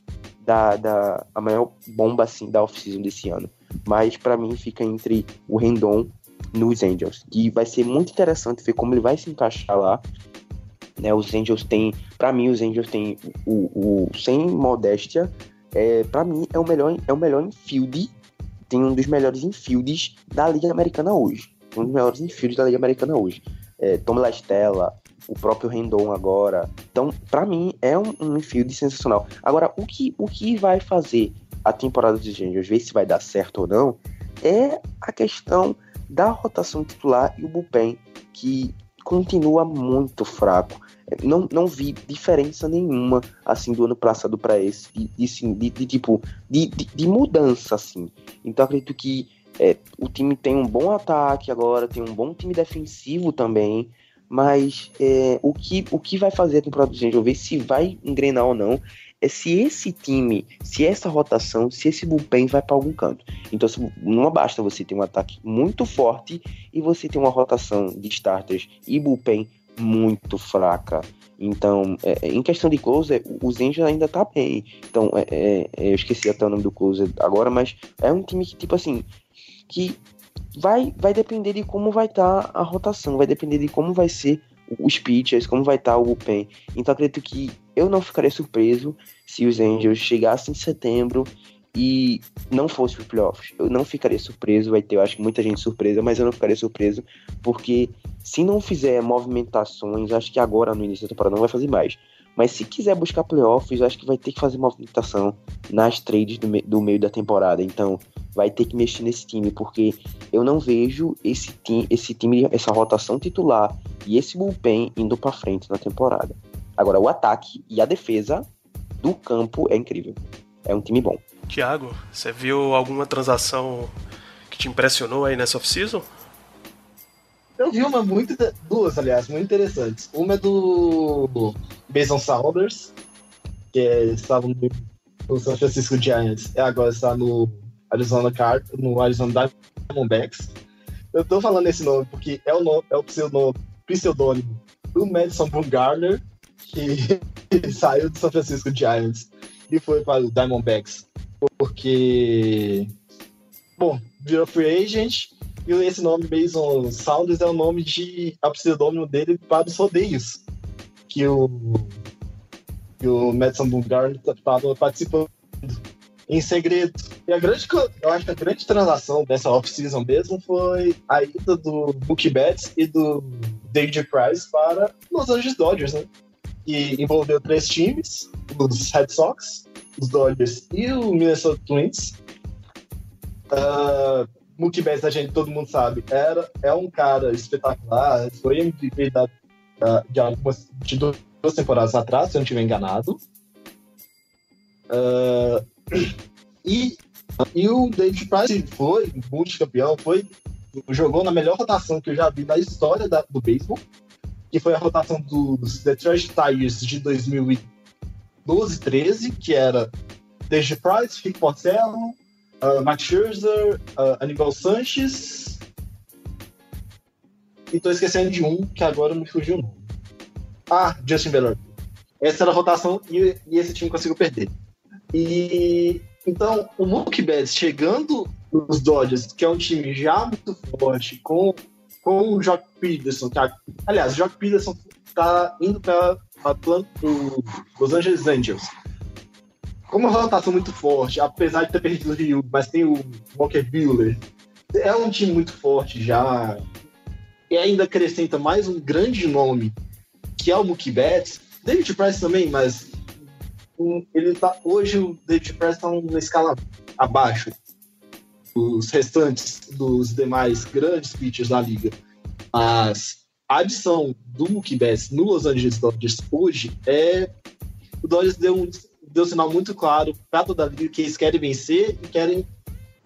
da, da a maior bomba assim da off-season desse ano. Mas para mim fica entre o Rendon nos Angels. E vai ser muito interessante ver como ele vai se encaixar lá. Né, os Angels têm, para mim, os Angels têm o, o sem modéstia, é, para mim é o melhor, é o melhor infield, tem um dos melhores infields da Liga Americana hoje, um dos melhores infields da Liga Americana hoje. É, Tom Lastella, o próprio Rendon agora. Então, para mim é um, um infield sensacional. Agora, o que, o que vai fazer a temporada dos Angels, ver se vai dar certo ou não, é a questão da rotação titular e o bullpen, que continua muito fraco. Não, não vi diferença nenhuma assim do ano passado para esse, de, de, de, de tipo de, de, de, mudança assim. Então acredito que é, o time tem um bom ataque agora, tem um bom time defensivo também, mas é, o, que, o que vai fazer a temporada do Angel ver se vai engrenar ou não é se esse time, se essa rotação, se esse bullpen vai para algum canto. Então não basta você ter um ataque muito forte e você ter uma rotação de starters e bullpen muito fraca. Então, é, é em questão de closer, o Zenja ainda tá bem. Então, é, é, é, eu esqueci até o nome do closer agora, mas é um time que, tipo assim, que vai, vai depender de como vai estar tá a rotação, vai depender de como vai ser os pitchers, como vai estar tá o bullpen. Então, acredito que eu não ficaria surpreso se os Angels chegassem em setembro e não fosse para playoffs. Eu não ficaria surpreso, vai ter, eu acho, muita gente surpresa, mas eu não ficaria surpreso, porque se não fizer movimentações, acho que agora no início da temporada não vai fazer mais. Mas se quiser buscar playoffs, acho que vai ter que fazer movimentação nas trades do, me do meio da temporada. Então, vai ter que mexer nesse time, porque eu não vejo esse, time, esse time, essa rotação titular e esse bullpen indo para frente na temporada. Agora, o ataque e a defesa do campo é incrível. É um time bom. Tiago, você viu alguma transação que te impressionou aí nessa off-season? Eu vi uma muito. Duas, aliás, muito interessantes. Uma é do Mason Saunders, que é, estava no, San Francisco Giants e agora está no Arizona Card, no Arizona Diamondbacks. Eu tô falando esse nome porque é o, nome, é o pseudônimo do Madison Bumgarner, que <laughs> saiu do São Francisco Giants e foi para o Diamondbacks porque, bom, virou free agent e esse nome Mason Saunders é o nome de a pseudônimo dele para os rodeios que o que o Madison Bumgarner estava participando em segredo. E a grande, eu acho que a grande transação dessa off-season mesmo foi a ida do Mookie Betts e do David Price para Los Angeles Dodgers, né? Que envolveu três times, os Red Sox, os Dodgers e o Minnesota Twins. Uh, Mookie Betts, a gente, todo mundo sabe, era, é um cara espetacular, foi MVP da, da, de, algumas, de duas temporadas atrás, se eu não estiver enganado. Uh, e, e o David Price foi multicampeão, foi, jogou na melhor rotação que eu já vi na história da, do beisebol que foi a rotação dos Detroit Tigers de 2012 13, que era Desde Price, Rick Porcello, uh, Scherzer, uh, Aníbal Sanches. E tô esquecendo de um que agora me fugiu o nome. Ah, Justin Verlander. Essa era a rotação e, e, esse time conseguiu perder. E então o Mookie Betts chegando nos Dodgers, que é um time já muito forte, com com o Jock Peterson. Que, aliás, o Jock Peterson está indo para o Los Angeles Angels. Como uma rotação muito forte, apesar de ter perdido o Rio, mas tem o Walker Buehler. É um time muito forte já. E ainda acrescenta mais um grande nome, que é o Mookie Betts. David Price também, mas um, ele tá, hoje o David Price está numa escala abaixo os restantes dos demais grandes pitchers da liga. Mas a adição do Mookie Betts no Los Angeles Dodgers hoje é o Dodgers deu um, deu um sinal muito claro para toda a liga que eles querem vencer e querem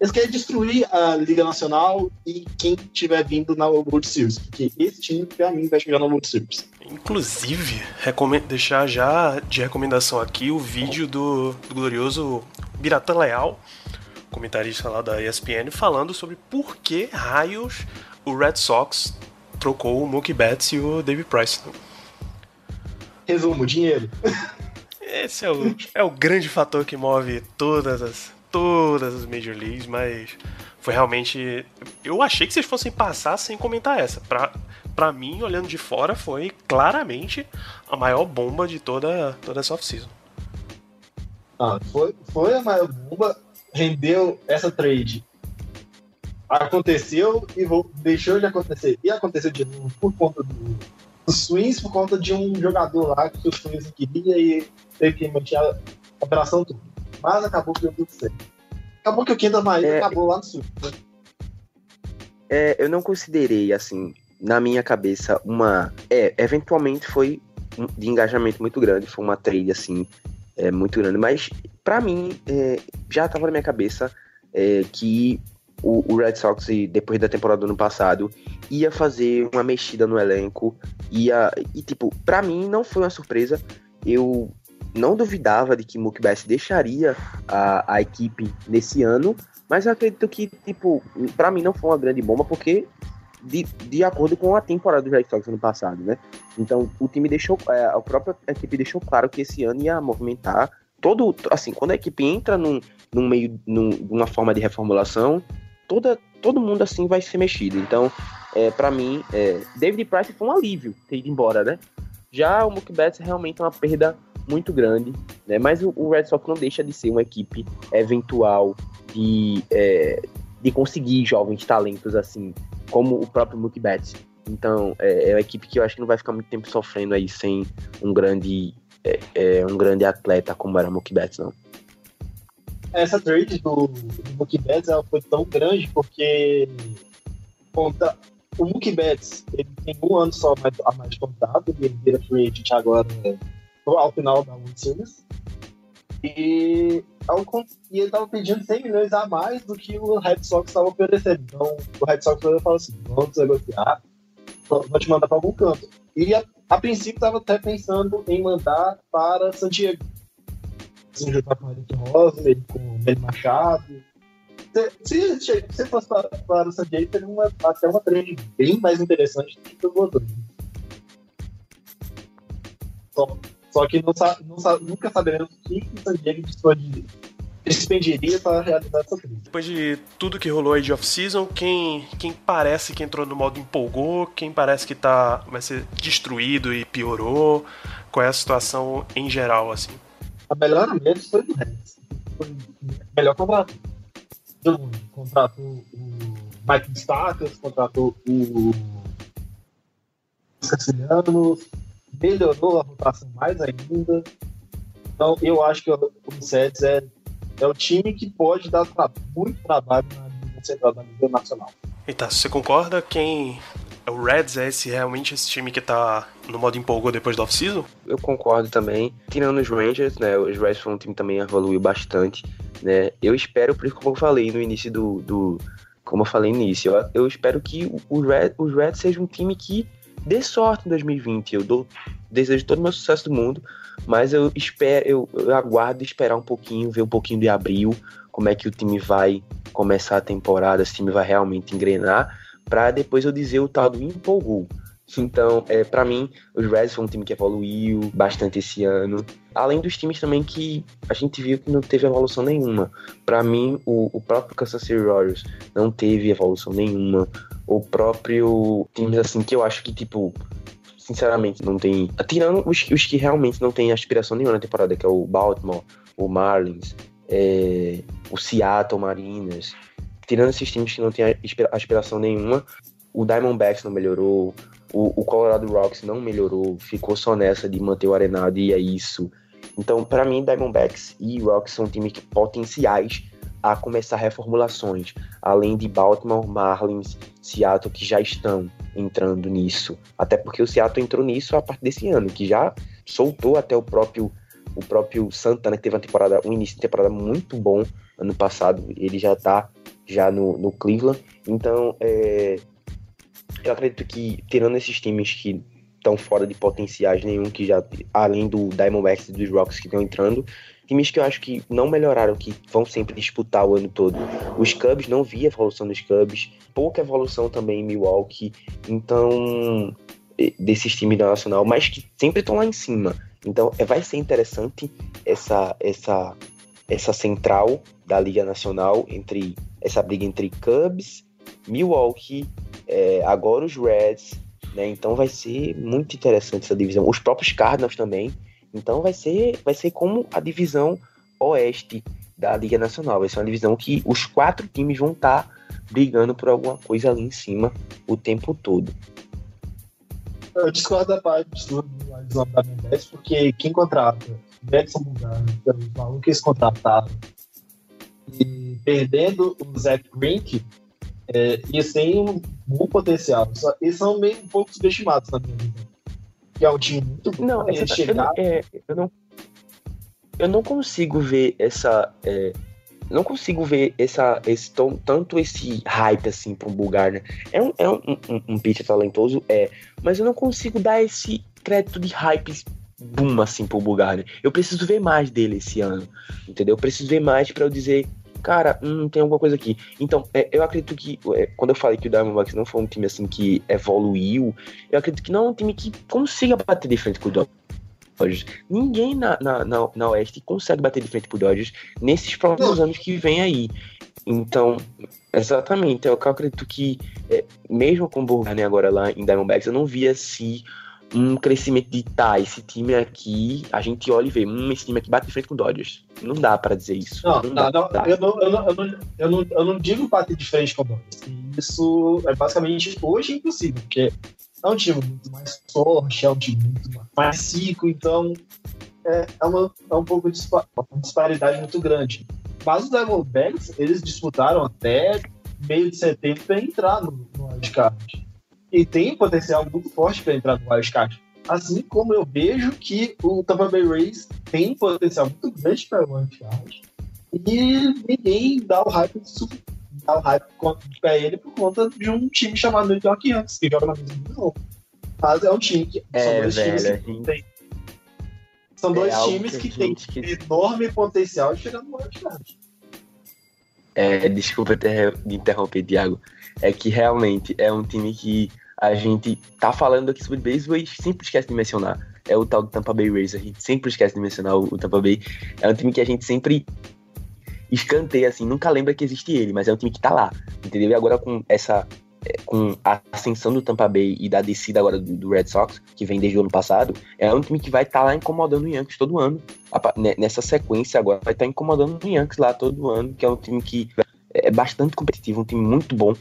eles querem destruir a Liga Nacional e quem tiver vindo na World Series, porque esse time, para mim, vai chegar na World Series. Inclusive, deixar já de recomendação aqui o vídeo do, do glorioso Biratã Leal, comentarista lá da ESPN, falando sobre por que raios o Red Sox trocou o Mookie Betts e o David Price. Resumo, dinheiro. Esse é o, é o grande fator que move todas as, todas as Major Leagues, mas foi realmente. Eu achei que vocês fossem passar sem comentar essa. Pra, pra mim, olhando de fora, foi claramente a maior bomba de toda, toda essa off-season. Ah, foi, foi a maior bomba, rendeu essa trade. Aconteceu e vou, deixou de acontecer. E aconteceu de novo por conta do, dos Swings, por conta de um jogador lá que os Swings queria e teve que manter a operação toda. Mas acabou que deu tudo certo. Acabou que o Quinta Maíra É. acabou lá no sul. né? É, eu não considerei, assim, na minha cabeça, uma. É, eventualmente foi de engajamento muito grande, foi uma trade, assim, é, muito grande. Mas, pra mim, é, já tava na minha cabeça é, que o, o Red Sox, depois da temporada do ano passado, ia fazer uma mexida no elenco. Ia, e, tipo, pra mim não foi uma surpresa. Eu não duvidava de que Mookie Betts deixaria a, a equipe nesse ano. Mas eu acredito que, tipo, pra mim não foi uma grande bomba, porque de, de acordo com a temporada do Red Sox ano passado, né? Então o time deixou, é, a própria equipe deixou claro que esse ano ia movimentar todo, assim, quando a equipe entra num, num meio, num, numa forma de reformulação, toda, todo mundo assim vai ser mexido. Então, é, para mim, é, David Price foi um alívio ter ido embora, né? Já o Mookie Betts realmente é uma perda muito grande, né? Mas o, o Red Sox não deixa de ser uma equipe eventual de, é, de conseguir jovens talentos assim, como o próprio Mookie. Então, é, é uma equipe que eu acho que não vai ficar muito tempo sofrendo aí sem um grande, é, é, um grande atleta como era o Mookie não. Essa trade do, do Mookie Betts ela foi tão grande porque conta, o Mookie Betts ele tem um ano só mais, a mais contrato, ele vira free agent agora é, ao final da World Series. E, e ele estava pedindo 100 milhões a mais do que o Red Sox estava oferecendo. Então o Red Sox falou assim: vamos negociar, vou te mandar para algum canto. E a, a princípio estava até pensando em mandar para San Diego. Se juntar com o Eric Rosley, com o Ben Machado. Se, se, se fosse para, para o San Diego, teria uma, até uma trade bem mais interessante do que o outro. Só, só que não, não nunca saberemos o que o San Diego dispone- despenderia para realizar essa trade. Depois de tudo que rolou aí de off-season, quem, quem parece que entrou no modo empolgou, quem parece que tá, vai ser destruído e piorou, qual é a situação em geral, assim? A melhor deles foi do Reds. Foi o melhor contrato. Contratou o Mike Stacas, contratou o Cassianos, melhorou a rotação mais ainda. Então eu acho que o Sets é, é o time que pode dar tra- muito trabalho na Liga Central da Liga Nacional. E tá, você concorda? Quem. O Reds é esse, realmente esse time que tá no modo empolgou depois da off-season? Eu concordo também. Tirando os Rangers, né? Os Reds foi um time que também evoluiu bastante, né? Eu espero, por isso como eu falei no início do... do como eu falei no início, eu, eu espero que o- os Reds, os Reds seja um time que dê sorte em 2020. Eu dou, desejo todo o meu sucesso do mundo, mas eu espero, eu, eu aguardo esperar um pouquinho, ver um pouquinho de abril, como é que o time vai começar a temporada, se o time vai realmente engrenar, para depois eu dizer o tal do empolgou. Então, é, para mim, os Reds foi um time que evoluiu bastante esse ano. Além dos times também que a gente viu que não teve evolução nenhuma. Para mim, o, o próprio Kansas City Royals não teve evolução nenhuma. O próprio times assim que eu acho que, tipo, sinceramente, não tem. Tirando os, os que realmente não têm aspiração nenhuma na temporada, que é o Baltimore, o Marlins, é, o Seattle Mariners. Tirando esses times que não aspira- aspiração nenhuma, o Diamondbacks não melhorou, o, o Colorado Rocks não melhorou, ficou só nessa de manter o arenado e é isso. Então, para mim, Diamondbacks e Rocks são times que- potenciais a começar reformulações, além de Baltimore, Marlins, Seattle, que já estão entrando nisso. Até porque o Seattle entrou nisso a partir desse ano, que já soltou até o próprio o próprio Santana, que teve uma temporada, um início de temporada muito bom ano passado, ele já tá já no, no Cleveland. Então, é, eu acredito que, tirando esses times que estão fora de potenciais nenhum, que já, além do Diamondbacks e dos Rocks que estão entrando, times que eu acho que não melhoraram, que vão sempre disputar o ano todo. Os Cubs, não vi evolução dos Cubs, pouca evolução também em Milwaukee, então, desses times da Nacional, mas que sempre estão lá em cima. Então, é, vai ser interessante essa, essa, essa central da Liga Nacional, entre essa briga entre Cubs, Milwaukee, é, agora os Reds, né? Então vai ser muito interessante essa divisão. Os próprios Cardinals também. Então vai ser, vai ser como a divisão oeste da Liga Nacional. Vai ser uma divisão que os quatro times vão estar tá brigando por alguma coisa ali em cima o tempo todo. Eu discordo da parte do da Mendes, porque quem contrata Edson Bulgar, os malucos que eles contrataram, e perdendo o Zach Grink, é, têm um bom potencial. Eles são meio um pouco subestimados na minha. Que é um time muito bom. Não, essa, chegar... eu, não, é, eu, não, eu não consigo ver essa. É, não consigo ver essa, esse tom, tanto esse hype assim pro Bulgar, né? É um, é um, um, um pitcher talentoso, é, mas eu não consigo dar esse crédito de hype boom assim pro Bulgar, né? Eu preciso ver mais dele esse ano, entendeu? Eu preciso ver mais para eu dizer, cara, hum, tem alguma coisa aqui. Então, é, eu acredito que, é, quando eu falei que o Diamondbacks não foi um time assim que evoluiu, eu acredito que não é um time que consiga bater de frente com o Dodgers. Ninguém na, na, na, na, Oeste consegue bater de frente pro Dodgers nesses próximos anos que vem aí. Então, exatamente, eu acredito que, é, mesmo com o Burgani agora lá em Diamondbacks, eu não via assim um crescimento de tá, esse time aqui, a gente olha e vê, hum, esse time aqui bate de frente com o Dodgers. Não dá para dizer isso. Não, não, eu, não, eu, não, eu, não, eu, não, eu não digo bater de frente com o Dodgers. Isso é basicamente hoje impossível, porque é um time muito mais forte, é um time muito mais rico, então é, é, uma, é um pouco de disparidade muito grande. Mas os Diamondbacks, eles disputaram até meio de setembro para entrar no, no wildcard. E tem potencial muito forte para entrar no wildcard. Assim como eu vejo que o Tampa Bay Rays tem potencial muito grande para o wildcard. E ninguém dá o hype dar o hype pra ele por conta de um time chamado New York Yankees, que joga na mesma divisão. Mas é um time que. É, são dois velho, times que gente... tem. São É dois algo times que que, têm que- enorme potencial de chegar no wildcard. É, desculpa ter, de interromper, Thiago. É que realmente é um time que a gente tá falando aqui sobre beisebol e sempre esquece de mencionar. É o tal do Tampa Bay Rays. A gente sempre esquece de mencionar o, Tampa Bay. É um time que a gente sempre escanteia, assim, nunca lembra que existe ele, mas é um time que tá lá, entendeu? E agora com essa. é, Com a ascensão do Tampa Bay e da descida agora do, Red Sox, que vem desde o ano passado, é um time que vai estar tá lá incomodando o Yankees todo ano. Ne- Nessa sequência agora, vai estar incomodando o Yankees lá todo ano, que é um time que é bastante competitivo, um time muito bom,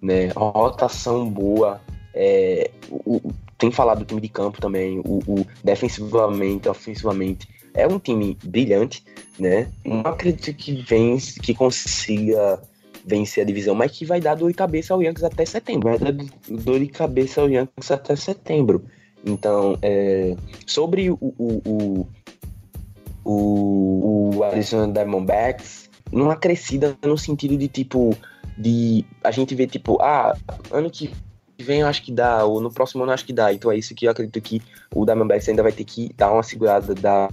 né? Rotação boa. É, o- o- tem falado do time de campo também, o, o defensivamente, ofensivamente. É um time brilhante, né? Não acredito que vence, que consiga vencer a divisão, mas que vai dar dor de cabeça ao Yankees até setembro. Vai dar dor de cabeça ao Yankees até setembro. Então, é, sobre o, o, o, o, Arizona Diamondbacks, numa crescida no sentido de tipo, de a gente vê tipo, ah, ano que vem eu acho que dá, ou no próximo ano eu acho que dá. Então é isso que eu acredito que o Diamondbacks ainda vai ter que dar uma segurada, dar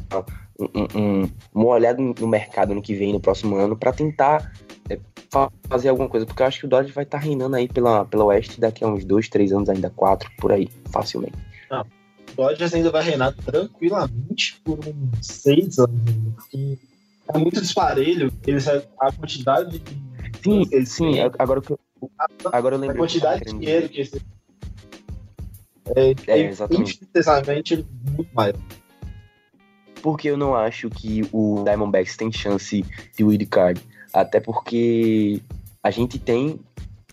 um, um- um- uma olhada no mercado no que vem, no próximo ano, para tentar é, fa- fazer alguma coisa. Porque eu acho que o Dodgers vai estar reinando aí pela, pela Oeste daqui a uns dois, três anos, ainda quatro, por aí, facilmente. O Dodgers ainda vai reinar tranquilamente por uns seis anos ainda, porque é muito disparelho eles, a quantidade de. Sim, sim, agora que eu, agora eu a lembro. quantidade de dinheiro que eles é, É, é exatamente. infinitamente muito maior. porque eu não acho que o Diamondbacks tem chance de wild card. Até porque a gente tem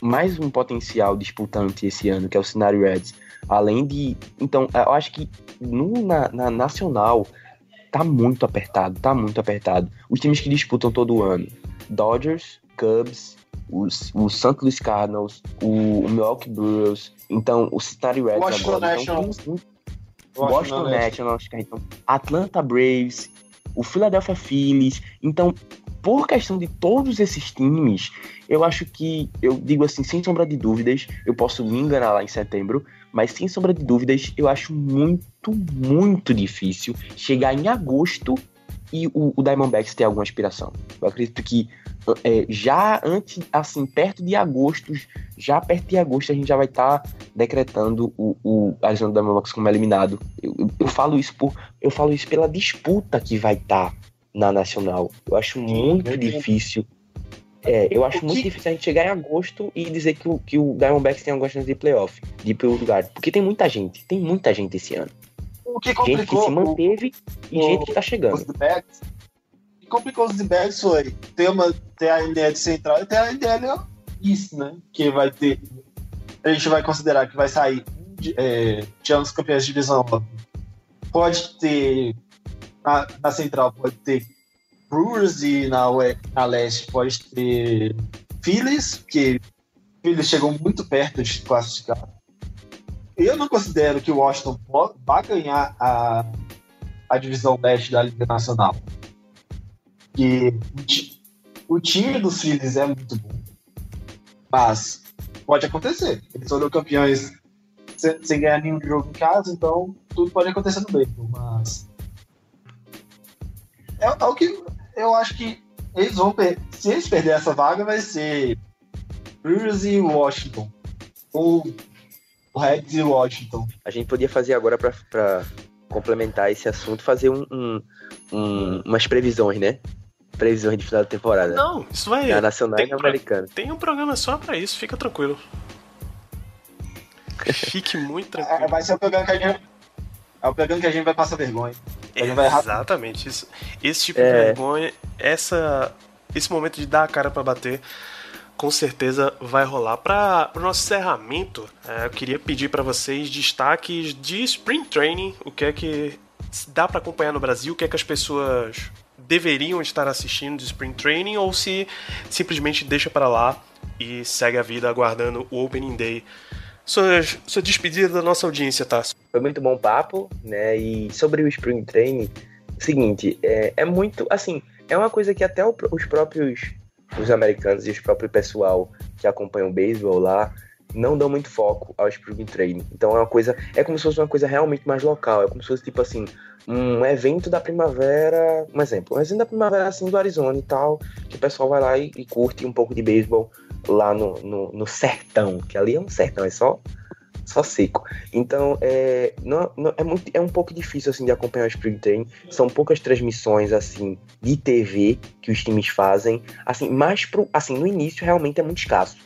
mais um potencial disputante esse ano, que é o Cincinnati Reds. Além de. Então, eu acho que no, na, na nacional tá muito apertado, tá muito apertado. Os times que disputam todo ano: Dodgers, Cubs, os, o St. Louis Cardinals, o, o Milwaukee Brewers, então o Cincinnati Reds Washington agora. Então, Nationals. tem- Washington Nationals, então, Atlanta Braves, o Philadelphia Phillies. Então, por questão de todos esses times, eu acho que, eu digo assim, sem sombra de dúvidas, eu posso me enganar lá em setembro, mas sem sombra de dúvidas, eu acho muito, muito difícil chegar em agosto e o, o Diamondbacks ter alguma aspiração. Eu acredito que é, já antes, assim, perto de agosto, já perto de agosto, a gente já vai estar decretando o, o Arizona Diamondbacks como eliminado. Eu, eu, eu falo isso por, eu falo isso pela disputa que vai estar na Nacional. Eu acho muito difícil. É, eu acho muito difícil a gente chegar em agosto e dizer que o, que o Diamondbacks tem alguma chance de playoff, de ir pro lugar. Porque tem muita gente, tem muita gente esse ano. O que Gente que se manteve e o- gente que tá os chegando. D-backs. O que complicou os D-backs foi ter, uma, ter a NL Central e ter a NL East, né? Que vai ter. A gente vai considerar que vai sair de, é, tirando os campeões de divisão. Pode ter. Na, na Central pode ter Brewers e na, na Leste pode ter Phillies, que Phillies chegou muito perto de classificar. Eu não considero que o Washington vá ganhar a, a divisão leste da Liga Nacional. Que o, ti- o time dos Phillies é muito bom. Mas pode acontecer. Eles foram campeões sem, sem ganhar nenhum jogo em casa, então tudo pode acontecer no beisebol. Mas. É, é o que eu acho que eles vão per Se eles perderem essa vaga, vai ser Brewers e Washington. Ou Reds e Washington. A gente podia fazer agora pra complementar esse assunto, fazer um, um- um- umas previsões, né? Previsões de final da temporada. Não, isso vai. Na nacional tem e na americana. Tem um programa só pra isso, fica tranquilo. <laughs> Fique muito É, tranquilo. vai ser o programa que a gente. É o programa que a gente vai passar vergonha. Rápido. Exatamente. Isso, esse tipo de É. vergonha, essa, esse momento de dar a cara pra bater, com certeza vai rolar. Para o nosso encerramento, é, eu queria pedir pra vocês destaques de Spring Training, o que é que dá pra acompanhar no Brasil, o que é que as pessoas deveriam estar assistindo de Spring Training, ou se simplesmente deixa pra lá e segue a vida aguardando o Opening Day. Sua, sua despedida da nossa audiência, Tassi. Foi muito bom papo, né? E sobre o Spring Training, seguinte, é, é muito, assim, é uma coisa que até o- os próprios os americanos e os próprios pessoal que acompanham o beisebol lá não dão muito foco ao Spring Training. Então é uma coisa, é como se fosse uma coisa realmente mais local, é como se fosse tipo assim, um evento da primavera, um exemplo, um evento da primavera assim do Arizona e tal, que o pessoal vai lá e, e curte um pouco de beisebol lá no, no, no sertão, que ali é um sertão, é só só seco. Então, é, não, não- é, muito, é um pouco difícil assim de acompanhar o Spring Training. São poucas transmissões assim de TV que os times fazem. Assim, mais pro, assim, no início realmente é muito escasso.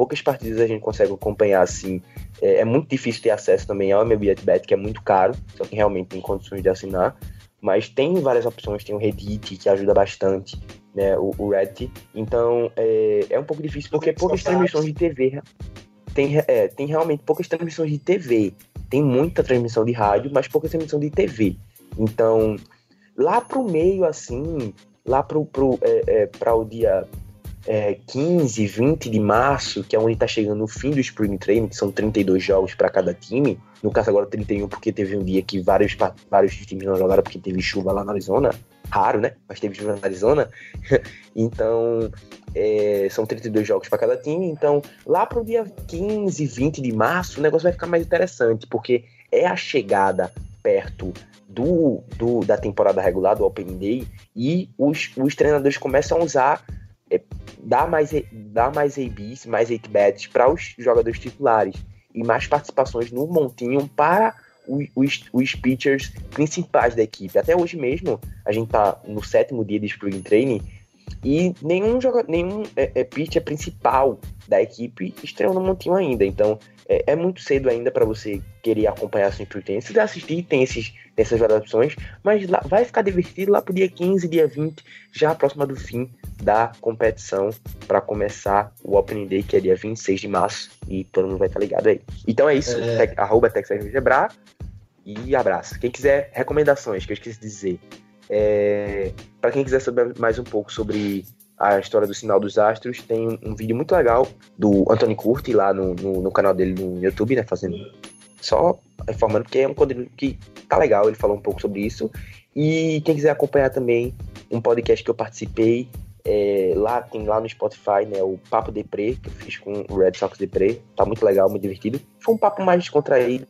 Poucas partidas a gente consegue acompanhar assim. É, é muito difícil ter acesso também ao MLB at Bat, que é muito caro, só que realmente tem condições de assinar. Mas tem várias opções, tem o Reddit que ajuda bastante, né? O, o Reddit. Então é, é um pouco difícil porque poucas transmissões de TV tem, é, tem realmente poucas transmissões de TV. Tem muita transmissão de rádio, mas pouca transmissão de TV. Então, lá pro meio, assim, lá pro, pro, é, é, pra o dia é, 15, 20 de março, que é onde tá chegando o fim do Spring Training, que são 32 jogos para cada time. No caso agora 31, porque teve um dia que vários, vários times não jogaram porque teve chuva lá na Arizona. Raro, né? Mas teve chuva na Arizona. <laughs> então, é, são 32 jogos para cada time. Então, lá pro dia 15, 20 de março, o negócio vai ficar mais interessante, porque é a chegada perto do, do- da temporada regular, do Open Day, e os, os treinadores começam a usar, é, dar mais, dar mais ABs, mais 8-bats para os jogadores titulares, e mais participações no montinho para os, os, os pitchers principais da equipe. Até hoje mesmo, a gente tá no sétimo dia de Spring Training, e nenhum, joga, nenhum é, é, pitcher principal da equipe estreou no montinho ainda. Então é, é muito cedo ainda para você querer acompanhar assim Spring Training. Se quiser assistir, tem, esses, essas várias opções, mas lá, vai ficar divertido lá pro dia 15, dia 20, já próxima do fim da competição para começar o Opening Day, que é dia 26 de março, e todo mundo vai estar ligado aí. Então é isso, É. Tec- arroba TexasRGBra e abraço. Quem quiser recomendações, que eu esqueci de dizer, é, para quem quiser saber mais um pouco sobre a história do Sinal dos Astros, tem um, um vídeo muito legal do Anthony Curti lá no, no, no canal dele no YouTube, né? Fazendo só informando, porque é um conteúdo que tá legal, ele falou um pouco sobre isso. E quem quiser acompanhar também um podcast que eu participei, é, lá tem lá no Spotify, né? O Papo Deprê, que eu fiz com o Red Sox Deprê. Tá muito legal, muito divertido. Foi um papo mais descontraído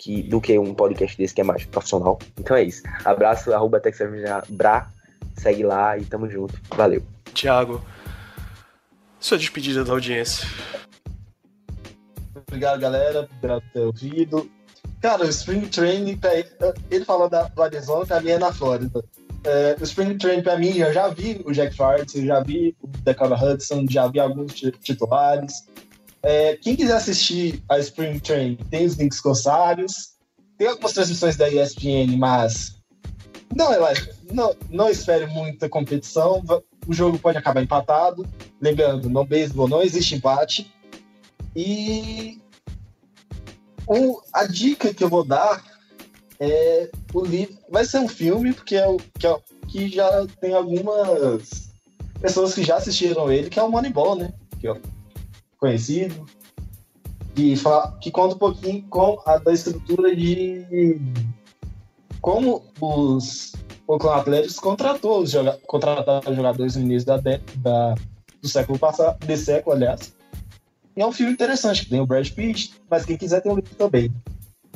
que, do que um podcast desse que é mais profissional. Então é isso. Abraço, arroba TexasBra, segue lá e tamo junto. Valeu. Tiago, sua despedida da audiência. Obrigado, galera, por ter ouvido. Cara, o Spring Training, pra ele, ele falou da, do Arizona, pra mim é na Flórida. é, o Spring Training pra mim, eu já vi o Jack Schwartz, eu já vi o Dakota Hudson, já vi alguns titulares. É, quem quiser assistir a Spring Training, tem os links corsários, tem algumas transmissões da ESPN, mas não, não, não espere muita competição. O jogo pode acabar empatado. Lembrando, no beisebol não existe empate. E o, a dica que eu vou dar é o livro. Vai ser um filme, porque é o que, é, que já tem algumas pessoas que já assistiram ele, que é o Moneyball, né? Que é conhecido. Que, fala, que conta um pouquinho com a da estrutura de como os Oakland Athletics contratou os joga contrataram jogadores no início da, da, do século passado, desse século, aliás. E é um filme interessante, que tem o Brad Pitt, mas quem quiser tem o livro também.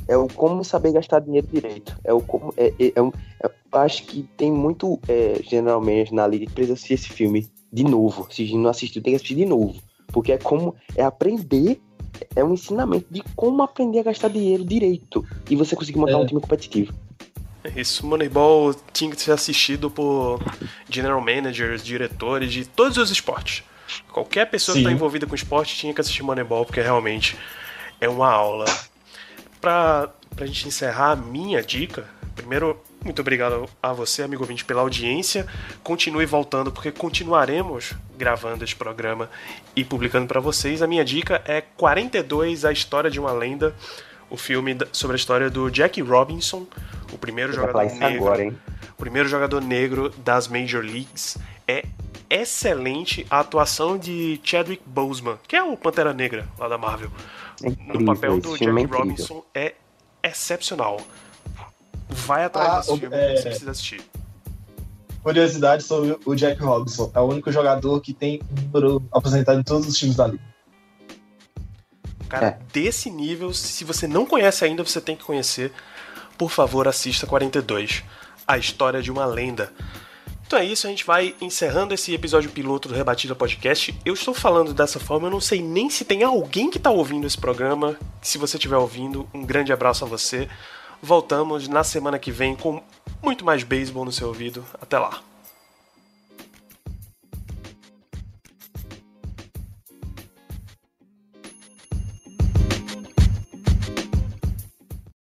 É o como saber gastar dinheiro direito. É o como. É, é, é, um, é acho que tem muito é, generalmente na liga que precisa assistir esse filme de novo. Se não assistiu, tem que assistir de novo. Porque é como. É aprender. É um ensinamento de como aprender a gastar dinheiro direito. E você conseguir montar É. um time competitivo. Isso, Moneyball tinha que ser assistido por general managers, diretores de todos os esportes. Qualquer pessoa que Sim. está envolvida com esporte tinha que assistir Moneyball, porque realmente é uma aula. Pra, pra gente encerrar a minha dica, primeiro, muito obrigado a você, amigo ouvinte, pela audiência. Continue voltando, porque continuaremos gravando este programa e publicando para vocês. A minha dica é 42, A História de uma Lenda, o filme sobre a história do Jack Robinson, o primeiro Você vai jogador negro agora, o primeiro jogador negro das Major Leagues. É excelente a atuação de Chadwick Boseman, que é o Pantera Negra lá da Marvel. É no incrível, papel esse do é Jack incrível. Robinson é excepcional. Vai atrás Ah, desse o- filme, é- você precisa assistir. Curiosidade sobre o Jack Robinson. É o único jogador que tem número aposentado em todos os times da liga. Cara É. desse nível, se você não conhece ainda, você tem que conhecer. Por favor, assista 42. A história de uma lenda. Então é isso, a gente vai encerrando esse episódio piloto do Rebatida Podcast. Eu estou falando dessa forma, eu não sei nem se tem alguém que está ouvindo esse programa. Se você estiver ouvindo, um grande abraço a você. Voltamos na semana que vem com muito mais beisebol no seu ouvido. Até lá.